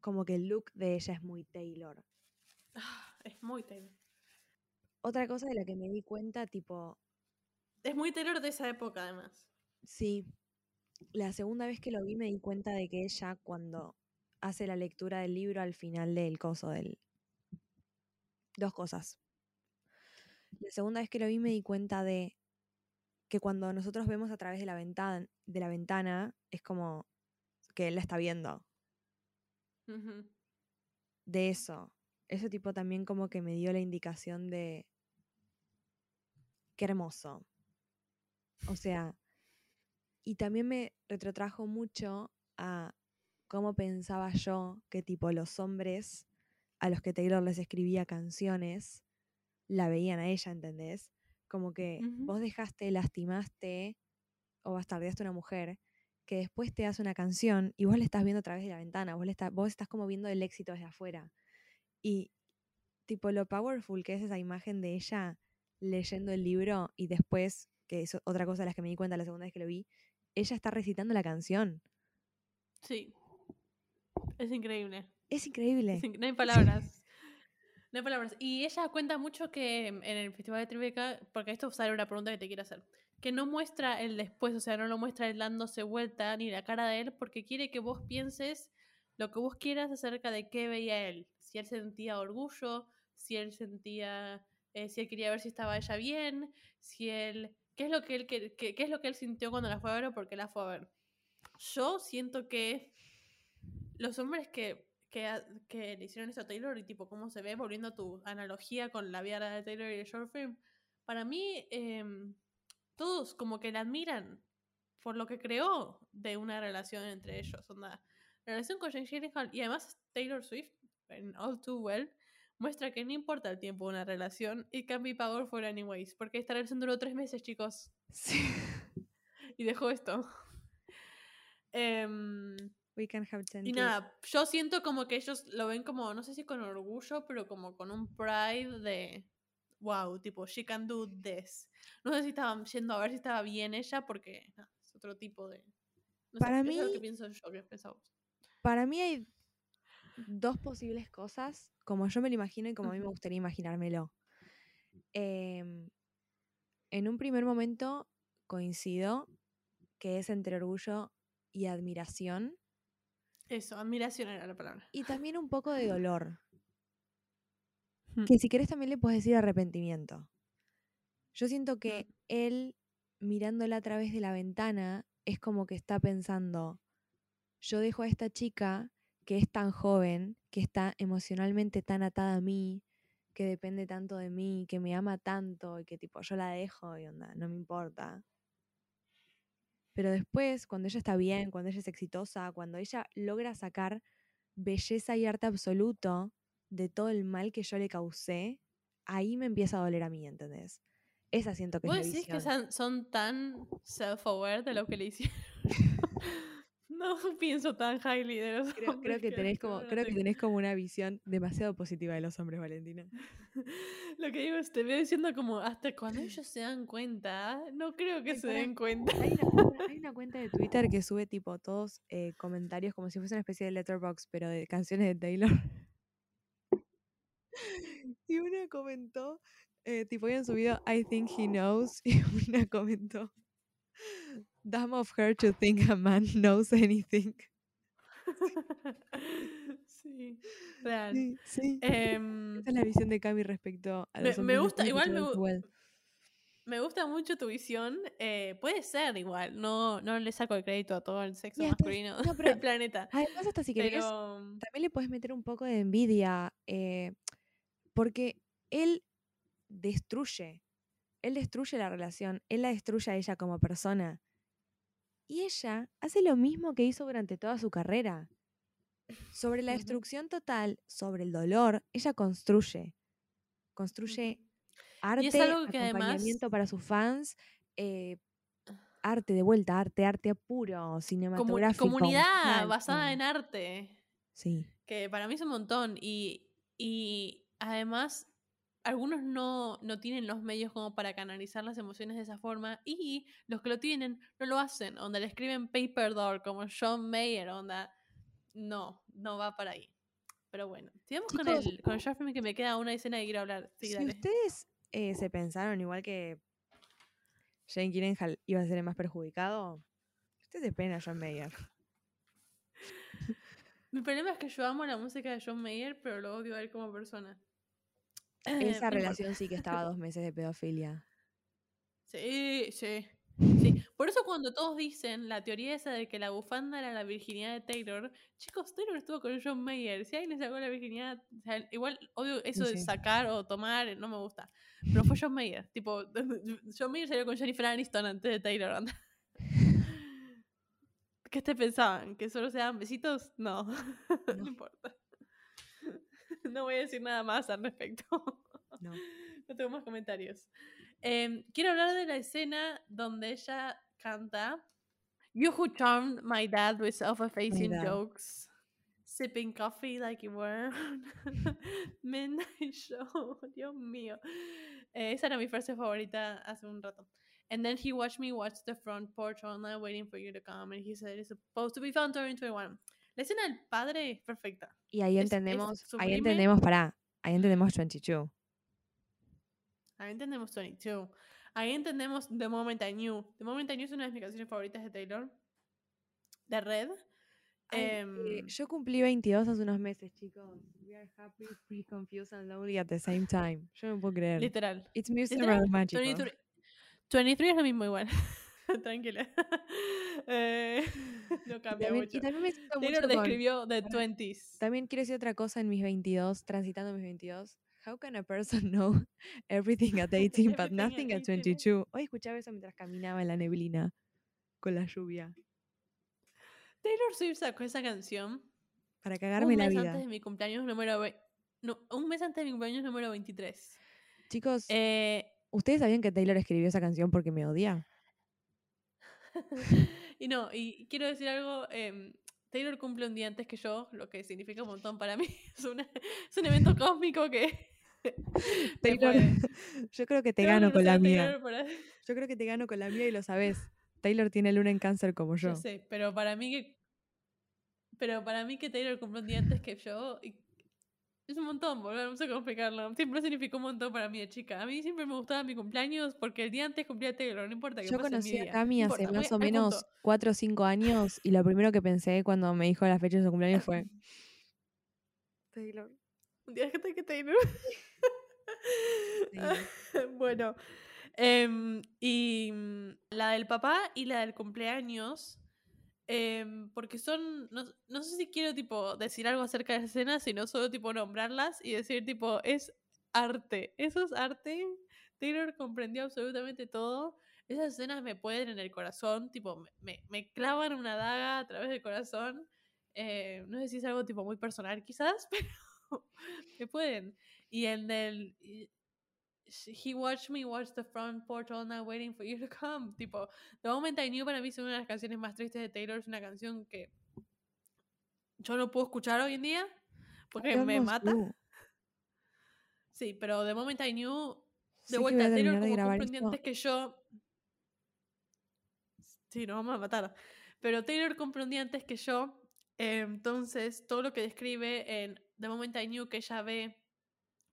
como que el look de ella es muy Taylor. Ah, es muy Taylor. Otra cosa de la que me di cuenta, tipo, Es muy Taylor de esa época, además. sí, la segunda vez que lo vi me di cuenta de que ella cuando hace la lectura del libro al final del coso del... Dos cosas. La segunda vez que lo vi me di cuenta de que cuando nosotros vemos a través de la ventana, de la ventana es como que él la está viendo. De eso. Eso tipo también como que me dio la indicación de... Qué hermoso. O sea, y también me retrotrajo mucho a cómo pensaba yo que tipo los hombres a los que Taylor les escribía canciones la veían a ella, ¿entendés? Como que vos dejaste, lastimaste o bastardeaste a una mujer que después te hace una canción y vos la estás viendo a través de la ventana, vos, le está- vos estás como viendo el éxito desde afuera. Y tipo lo powerful que es esa imagen de ella leyendo el libro y después, que es otra cosa de las que me di cuenta la segunda vez que lo vi, ella está recitando la canción. Sí. Es increíble. Es increíble. Es no hay palabras. No hay palabras. Y ella cuenta mucho que en el Festival de Tribeca, porque esto sale una pregunta que te quiero hacer, que no muestra el después, o sea, no lo muestra él dándose vuelta ni la cara de él, porque quiere que vos pienses lo que vos quieras acerca de qué veía él. Si él sentía orgullo, si él sentía, eh, si él quería ver si estaba ella bien, si él, qué es lo que él, que- qué es lo que él sintió cuando la fue a ver o por qué la fue a ver. Yo siento que los hombres que, que, que le hicieron eso a Taylor y tipo cómo se ve, volviendo a tu analogía con la vida de Taylor y el short film, para mí em, todos como que la admiran por lo que creó de una relación entre ellos. Onda, la relación con Jake Gyllenhaal y además Taylor Swift, en All Too Well, muestra que no importa el tiempo de una relación, it can be powerful anyways, porque esta relación duró tres meses, chicos, Sí. y dejó esto. Em, We can have 10 y nada, yo siento como que ellos lo ven como, no sé si con orgullo, pero como con un pride de, wow, tipo, she can do this. No sé si estaban yendo a ver si estaba bien ella, porque nada, es otro tipo de... No sé, Para eso es lo que mí- pienso yo, ¿qué pensás vos? Para mí hay dos posibles cosas, como yo me lo imagino y como a mí me gustaría imaginármelo. Em, en un primer momento coincido que es entre orgullo y admiración Eso, admiración era la palabra. y también un poco de dolor. Mm. Que si querés también le puedes decir arrepentimiento. Yo siento que Mm. él mirándola a través de la ventana es como que está pensando, yo dejo a esta chica que es tan joven, que está emocionalmente tan atada a mí, que depende tanto de mí, que me ama tanto y que tipo yo la dejo y onda, no me importa. Pero después, cuando ella está bien, cuando ella es exitosa, cuando ella logra sacar belleza y arte absoluto de todo el mal que yo le causé, ahí me empieza a doler a mí, ¿entendés? Esa siento que es ¿Vos la decís que son, son tan self-aware de lo que le hicieron? no pienso tan highly de los Creo, creo hombres que tenés como, creo que tenés como una visión demasiado positiva de los hombres, Valentina. Lo que digo es, te veo diciendo como, hasta cuando ellos se dan cuenta, no creo que Ay, se den cuenta. Hay una, cuenta, hay una cuenta de Twitter que sube tipo todos eh, comentarios como si fuese una especie de letterbox, pero de canciones de Taylor. Y una comentó, eh, tipo habían subido I think he knows, y una comentó, Damn of her to think a man knows anything. sí, real. Sí, sí. Em, Esa es la visión de Cami respecto a me- los me hombres gusta- igual me Well. me gusta mucho tu visión. eh, puede ser igual, no, no le saco el crédito a todo el sexo hasta- masculino no, pero- del planeta. Además, hasta si querés, Pero también le puedes meter un poco de envidia, eh, porque él destruye, él destruye la relación, él la destruye a ella como persona. Y ella hace lo mismo que hizo durante toda su carrera. Sobre la destrucción total, sobre el dolor, ella construye. Construye arte, algo que además- acompañamiento para sus fans, eh, arte de vuelta, arte, arte puro, cinematográfico. comunidad musical, basada en arte. Sí. que para mí es un montón y, y además algunos no, no tienen los medios como para canalizar las emociones de esa forma y los que lo tienen no lo hacen, onda le escriben Paper Doll como John Mayer, onda no, no va para ahí. Pero bueno, sigamos con el, con el que me queda una escena que quiero hablar. Sí, si dale. ustedes eh, se pensaron igual que Jane Gyllenhaal iba a ser el más perjudicado, ustedes esperen a John Mayer. Mi problema es que yo amo la música de John Mayer, pero lo odio a él como persona. Eh, Esa relación sí que estaba dos meses de pedofilia. Sí, sí. Sí, por eso cuando todos dicen la teoría esa de que la bufanda era la virginidad de Taylor, chicos, Taylor estuvo con John Mayer, si alguien le sacó la virginidad, o sea, igual, obvio, eso de sacar o tomar no me gusta, pero fue John Mayer, tipo, John Mayer salió con Jennifer Aniston antes de Taylor. ¿Qué te pensaban? ¿Que solo se daban besitos? No, no, No. importa. No voy a decir nada más al respecto. No. No tengo más comentarios. Em, quiero hablar de la escena donde ella canta You who charmed my dad with self-effacing jokes, sipping coffee like you were. Midnight show, Dios mío. Eh, esa era mi frase favorita hace un rato. And then he watched me watch the front porch all night waiting for you to come. And he said it's supposed to be found during 21. La escena del padre es perfecta. Y ahí Es- es entendemos, ahí entendemos, pará, ahí entendemos 22. Ahí entendemos 22. Ahí entendemos The Moment I Knew. The Moment I Knew es una de mis canciones favoritas de Taylor. De Red. Ay, eh, Em, yo cumplí 22 hace unos meses, chicos. We are happy, free, confused and lonely at the same time. Yo no puedo creer. literal. It's music Literal, around magical. 23, 23 es lo mismo igual. Tranquila. Eh, no cambia También- mucho. y también me siento Taylor mucho con- describió The pará. 20s. También quiero decir otra cosa en mis 22, transitando mis 22. How can a person know everything at 18 but nothing at at 18, eh. 22? Hoy escuchaba eso mientras caminaba en la neblina con la lluvia Taylor Swift sacó esa canción para un cagarme la mes vida. antes de mi cumpleaños número no, un mes antes de mi cumpleaños número 23. Chicos, Eh, ¿ustedes sabían que Taylor escribió esa canción porque me odia? y no, y quiero decir algo. em, Taylor cumple un día antes que yo, lo que significa un montón para mí. Es, una- es un evento cósmico que. Taylor, yo creo que te gano con la mía. Para- Yo creo que te gano con la mía y lo sabes. Taylor tiene luna en cáncer como yo. Yo sé, pero para mí que. Pero para mí que Taylor cumple un día antes que yo. y- es un montón, boludo, no sé cómo explicarlo. Siempre significó un montón para mí de chica. A mí siempre me gustaba mi cumpleaños porque el día antes cumplía Taylor, no importa que Yo pase mi conocí a Cami hace importa, más o menos punto. 4 o 5 años y lo primero que pensé cuando me dijo la fecha de su cumpleaños fue Taylor. Un día que Taylor. Taylor. bueno, em, y mm, la del papá y la del cumpleaños, em, porque son, no, no sé si quiero tipo decir algo acerca de esa escena, sino solo tipo nombrarlas y decir tipo, es arte, eso es arte. Taylor comprendió absolutamente todo. Esas escenas me pueden en el corazón, tipo, me- me clavan una daga a través del corazón. Eh, no sé si es algo tipo muy personal quizás, pero me pueden. Y en el... He watched me watch the front porch all night waiting for you to come. Tipo, The Moment I Knew para mí es una de las canciones más tristes de Taylor. Es una canción que yo no puedo escuchar hoy en día porque me mata. Sí, pero The Moment I Knew, de voy vuelta, a Taylor como esto. antes que yo. Sí, nos vamos a matar. Pero Taylor cumple un día antes que yo. eh, entonces, todo lo que describe en The Moment I Knew que ella ve,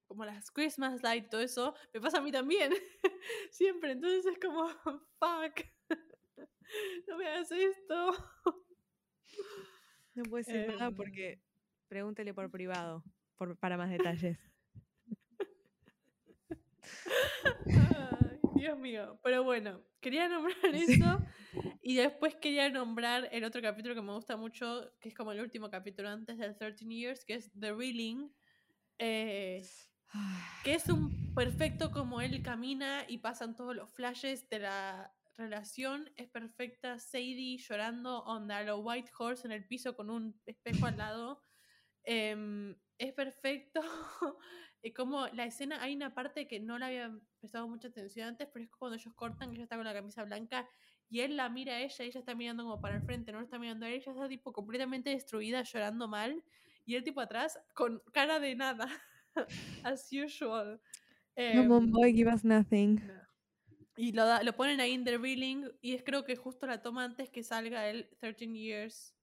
como las Christmas lights y todo eso, me pasa a mí también. Siempre. Entonces es como, fuck. no me hagas esto. No puedo decir nada Em. porque pregúntele por privado por, para más detalles. Ay, Dios mío. Pero bueno, quería nombrar Sí. eso. Y después quería nombrar el otro capítulo que me gusta mucho, que es como el último capítulo antes del 13 Years, que es The Reeling. eh, que es un perfecto como él camina y pasan todos los flashes de la relación. Es perfecta Sadie llorando onda lo White Horse en el piso con un espejo al lado. Em, es perfecto. y como la escena, hay una parte que no le había prestado mucha atención antes, pero es cuando ellos cortan, que ella está con la camisa blanca y él la mira a ella y ella está mirando como para el frente, no lo está mirando a ella está tipo completamente destruida, llorando mal, y él tipo atrás con cara de nada, as usual. On, Em, boy, give us nothing. no. Y lo, da- lo ponen ahí en The Reeling y es creo que justo la toma antes que salga el 13 Years.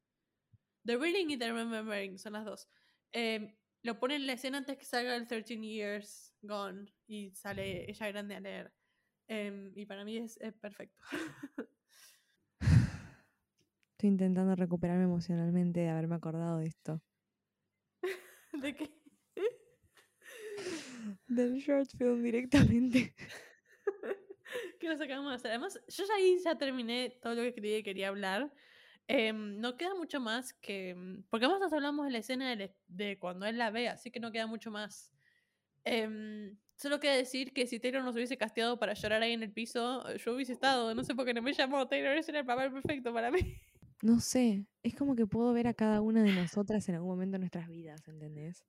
The Reeling y The Remembering son las dos. Em, lo ponen en la escena antes que salga el 13 Years Gone y sale ella grande a leer. Em, y para mí es, es perfecto. Estoy intentando recuperarme emocionalmente de haberme acordado de esto. ¿De qué? Del short film directamente. ¿Qué nos acabamos de hacer? Además, yo ya ahí ya terminé todo lo que quería, quería hablar. Em, no queda mucho más que. em, Porque además nos hablamos de la escena de, cuando él la ve, así que no queda mucho más. Em, solo queda decir que si Taylor nos hubiese casteado para llorar ahí en el piso, eh, yo hubiese estado. No sé por qué no me llamó Taylor, ese era el papel perfecto para mí. No sé, es como que puedo ver a cada una de nosotras en algún momento de nuestras vidas, ¿entendés?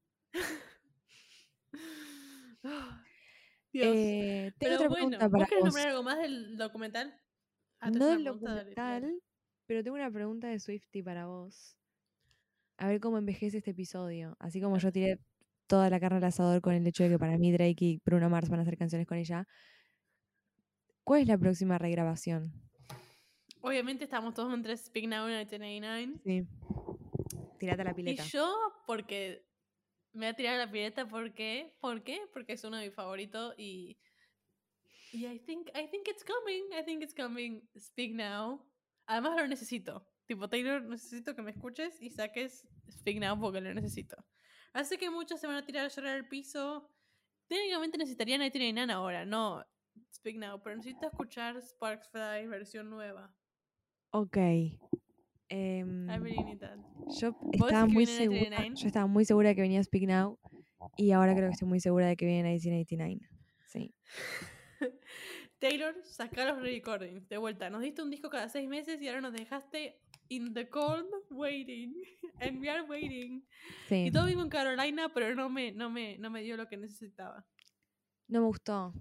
Dios. Eh, tengo Pero otra bueno, pregunta ¿vos para vos. nombrar algo más del documental? Ah, No del documental, pero tengo una pregunta de Swifty para vos. A ver cómo envejece este episodio. Así como yo tiré toda la carne al asador con el hecho de que para mí Drake y Bruno Mars van a hacer canciones con ella. ¿Cuál es la próxima regrabación? Obviamente estamos todos entre Speak Now y 1989. Sí. Tirate a la Y pileta. yo, porque me voy a tirar a la pileta, ¿por qué? ¿Por qué? Porque es uno de mis favoritos y. Y I think, I think it's coming. I think it's coming. Speak Now. Además lo necesito. Tipo, Taylor, necesito que me escuches y saques Speak Now porque lo necesito. Así que muchos se van a tirar a llorar al piso. Técnicamente necesitarían 1999 ahora, no Speak Now, pero necesito escuchar Sparks Fly versión nueva. Ok. I really need that. yo ¿Vos estaba muy segura. 1989? Yo estaba muy segura de que venía Speak Now. Y ahora creo que estoy muy segura de que viene 1989. Sí. Taylor, saca los recordings de vuelta. Nos diste un disco cada seis meses y ahora nos dejaste in the cold waiting. And we are waiting. Sí. Y todo vivo en Carolina, pero no me, no me, no me dio lo que necesitaba. No me gustó.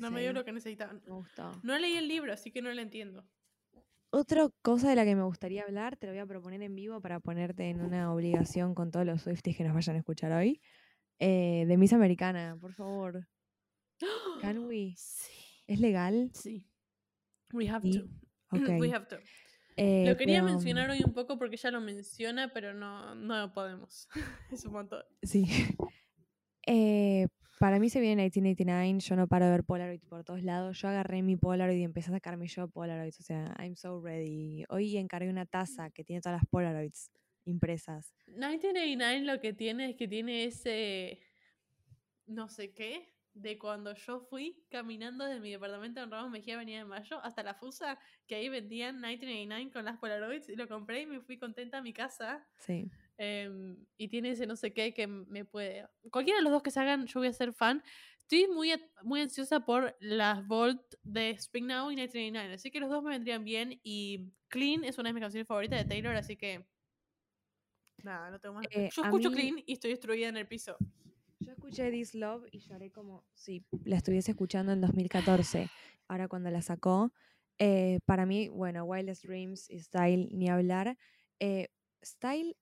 No me dio lo que necesitaba. No me gustó. No leí el libro, así que no lo entiendo. Otra cosa de la que me gustaría hablar, te lo voy a proponer en vivo para ponerte en una obligación con todos los Swifties que nos vayan a escuchar hoy. Eh, de Miss Americana, por favor. Can we? Sí. ¿Es legal? Sí. We have Sí. to. Ok. We have to. Eh, Lo quería pero, mencionar hoy un poco porque ya lo menciona, pero no, no podemos. es un montón. Sí. Eh, para mí se viene 1989, yo no paro de ver Polaroid por todos lados. Yo agarré mi Polaroid y empecé a sacarme yo Polaroids. O sea, I'm so ready. Hoy encargué una taza que tiene todas las Polaroids impresas. 1989 lo que tiene es que tiene ese no sé qué de cuando yo fui caminando desde mi departamento en Ramos Mejía Avenida de Mayo hasta la Fusa, que ahí vendían 1989 con las Polaroids y lo compré y me fui contenta a mi casa. Sí. Em, y tiene ese no sé qué que me puede... Cualquiera de los dos que salgan, yo voy a ser fan. Estoy muy, muy ansiosa por las Volt de Spring Now y 1989, así que los dos me vendrían bien. Y Clean es una de mis canciones favoritas de Taylor, así que... Nada, no tengo más. Eh, yo escucho mí- Clean y estoy destruida en el piso. Yo escuché This Love y lloré como si la estuviese escuchando en 2014. Ahora cuando la sacó, eh, para mí, bueno, Wildest Dreams y Style, ni hablar. Eh, Style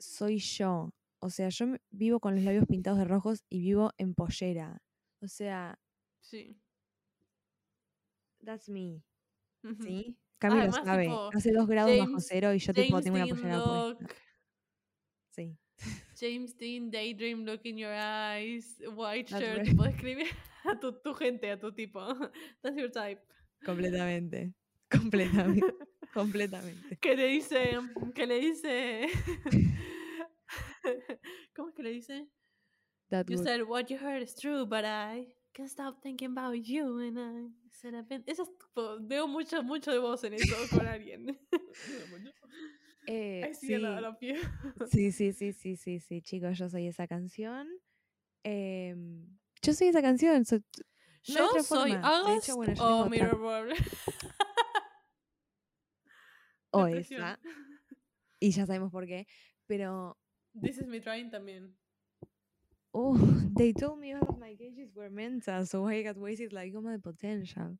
soy yo. O sea, yo vivo con los labios pintados de rojos y vivo en pollera. O sea, Sí. that's me. ¿Sí? Cami lo sabe. tipo, Hace dos grados bajo cero y yo tipo tengo una pollera look, puesta. Sí. James Dean, Daydream Look in Your Eyes, White That's Shirt, right. tipo, describe a tu, tu gente, a tu tipo. That's your type. Completamente. Completamente. completamente. que le dice, que le dice, ¿cómo es que le dice? That You would- said what you heard is true, but I can't stop thinking about you and I said I've been... Eso es tipo, veo mucho, mucho de vos en eso con alguien. Eh, sí. Sí, sí, sí, sí, sí, sí, chicos, yo soy esa canción. Em, yo soy esa canción. so- no Yo otra soy forma. Hecho, bueno, yo o o esa, y ya sabemos por qué. Pero, This is me trying también. oh, they told me all of my cages were mental, so I got wasted like all my potential.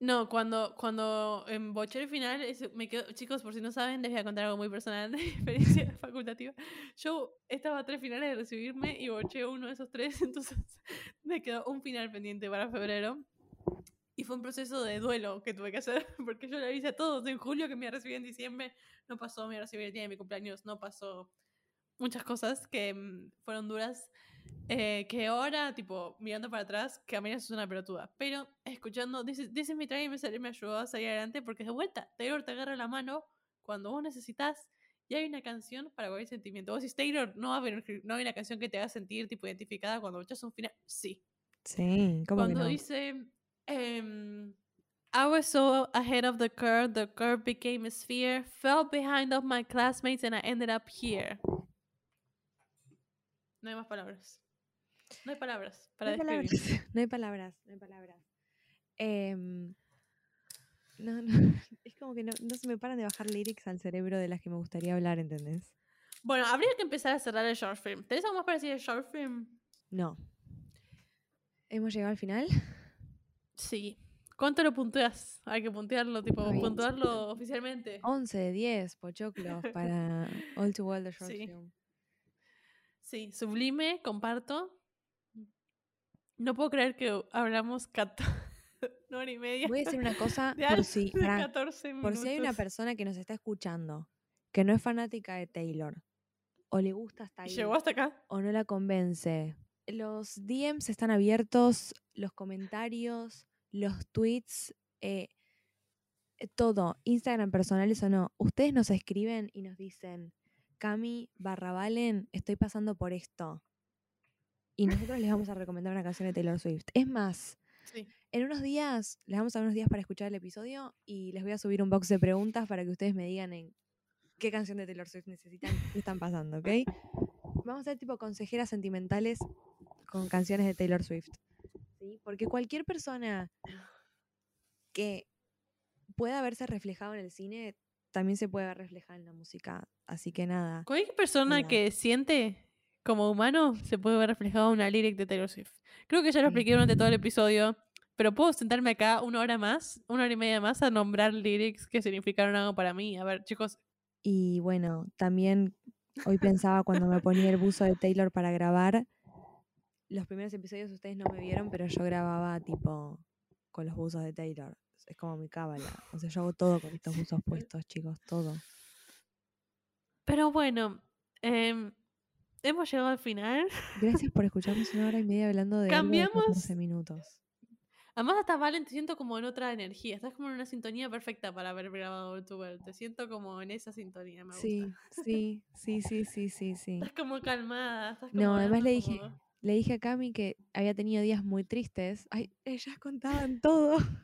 No, cuando, cuando en boché el final, es- me quedo, chicos, por si no saben, les voy a contar algo muy personal de mi experiencia facultativa. Yo estaba a tres finales de recibirme y boché uno de esos tres, entonces me quedó un final pendiente para febrero. Y fue un proceso de duelo que tuve que hacer, porque yo le avisé a todos en julio que me iba a recibir en diciembre, no pasó, me iba a recibir el día de mi cumpleaños, no pasó. Muchas cosas que mm, fueron duras, eh, que ahora, tipo, mirando para atrás, que a mí eso es una pelotuda. Pero escuchando, dice, dice mi traje me, salió- me ayudó a salir adelante porque de vuelta, Taylor te agarra la mano cuando vos necesitas y hay una canción para cualquier sentimiento. Vos decís, Taylor, no va a haber, no hay una canción que te haga sentir tipo identificada cuando escuchas un final. Sí. Sí, ¿cómo que Cuando no? dice, em, I was so ahead of the curve, the curve became a sphere, fell behind of my classmates and I ended up here. No hay más palabras. No hay palabras para no, hay describir. palabras, no hay palabras, no hay palabras. Em, no, no, es como que no, no se me paran de bajar lyrics al cerebro de las que me gustaría hablar, ¿entendés? Bueno, habría que empezar a cerrar el short film. ¿Tenés algo más para decir del short film? No. ¿Hemos llegado al final? Sí. ¿Cuánto lo punteas? Hay que puntearlo, tipo, Ay, puntuarlo oficialmente. 11 de 10 pochoclos para All Too Well the Short Sí. Film. Sí, sublime, comparto. No puedo creer que hablamos cat- una hora y media. Voy a decir una cosa de por si, de pará, 14 por si hay una persona que nos está escuchando que no es fanática de Taylor o le gusta hasta ahí Llegó hasta acá. o no la convence. Los DMs están abiertos, los comentarios, los tweets, eh, eh, todo, Instagram personales o no. Ustedes nos escriben y nos dicen, Cami barra Valen, estoy pasando por esto. y nosotros les vamos a recomendar una canción de Taylor Swift. Es más, Sí. en unos días, les vamos a dar unos días para escuchar el episodio y les voy a subir un box de preguntas para que ustedes me digan en qué canción de Taylor Swift necesitan, qué están pasando, ¿ok? Vamos a ser tipo consejeras sentimentales con canciones de Taylor Swift. ¿sí? Porque cualquier persona que pueda verse reflejado en el cine también se puede ver reflejada en la música. Así que nada. Cualquier persona Mira. que siente como humano se puede ver reflejado en una lyric de Taylor Swift. Creo que ya lo expliqué durante todo el episodio, pero puedo sentarme acá una hora más, una hora y media más a nombrar lyrics que significaron algo para mí. A ver, chicos, Y bueno, también hoy pensaba cuando me ponía el buzo de Taylor para grabar, los primeros episodios ustedes no me vieron, pero yo grababa tipo con los buzos de Taylor. Es como mi cábala. O sea, yo hago todo con estos buzos puestos, chicos, todo. pero bueno, em, hemos llegado al final. Gracias por escucharnos una hora y media hablando de Cambiamos- 14 minutos. Además, hasta Valen, te siento como en otra energía. Estás como en una sintonía perfecta para haber grabado Well. Te siento como en esa sintonía, me gusta. Sí, sí, sí, sí, sí, sí, sí. Estás como calmada. Estás No, como además le dije- como- Le dije a Cami que había tenido días muy tristes. Ay, ellas contaban todo.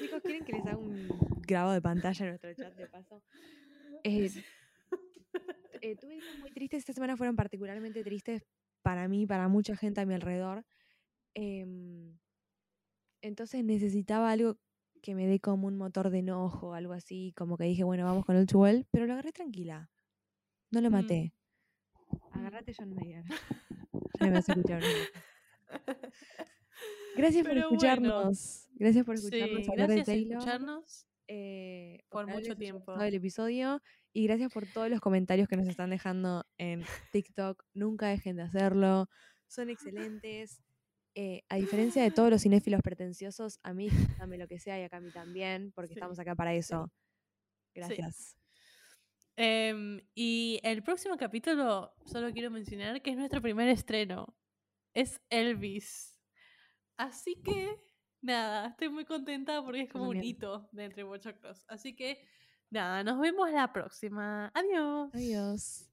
Chicos, ¿quieren que les haga un grabado de pantalla en nuestro chat de paso? Eh, eh, tuve días muy tristes. Esta semana fueron particularmente tristes para mí, para mucha gente a mi alrededor. Em, entonces necesitaba algo que me dé como un motor de enojo, algo así. Como que dije, bueno, vamos con el Well, pero lo agarré tranquila. No lo Mm. Maté. Agarrate John Mayer. Ya me vas a escuchar. Gracias por bueno, escucharnos. Gracias por escucharnos Sí, de gracias por Taylor. escucharnos. eh, por mucho tiempo. el episodio y gracias por todos los comentarios que nos están dejando en TikTok. Nunca dejen de hacerlo. Son excelentes. Eh, a diferencia de todos los cinéfilos pretenciosos, a mí dame lo que sea y acá a mí también, porque Sí, estamos acá para eso. Gracias. Em, y el próximo capítulo, solo quiero mencionar que es nuestro primer estreno. Es Elvis. Así que, nada, estoy muy contenta porque es como un hito de Entre Bochoclos. Así que, nada, nos vemos la próxima. Adiós. Adiós.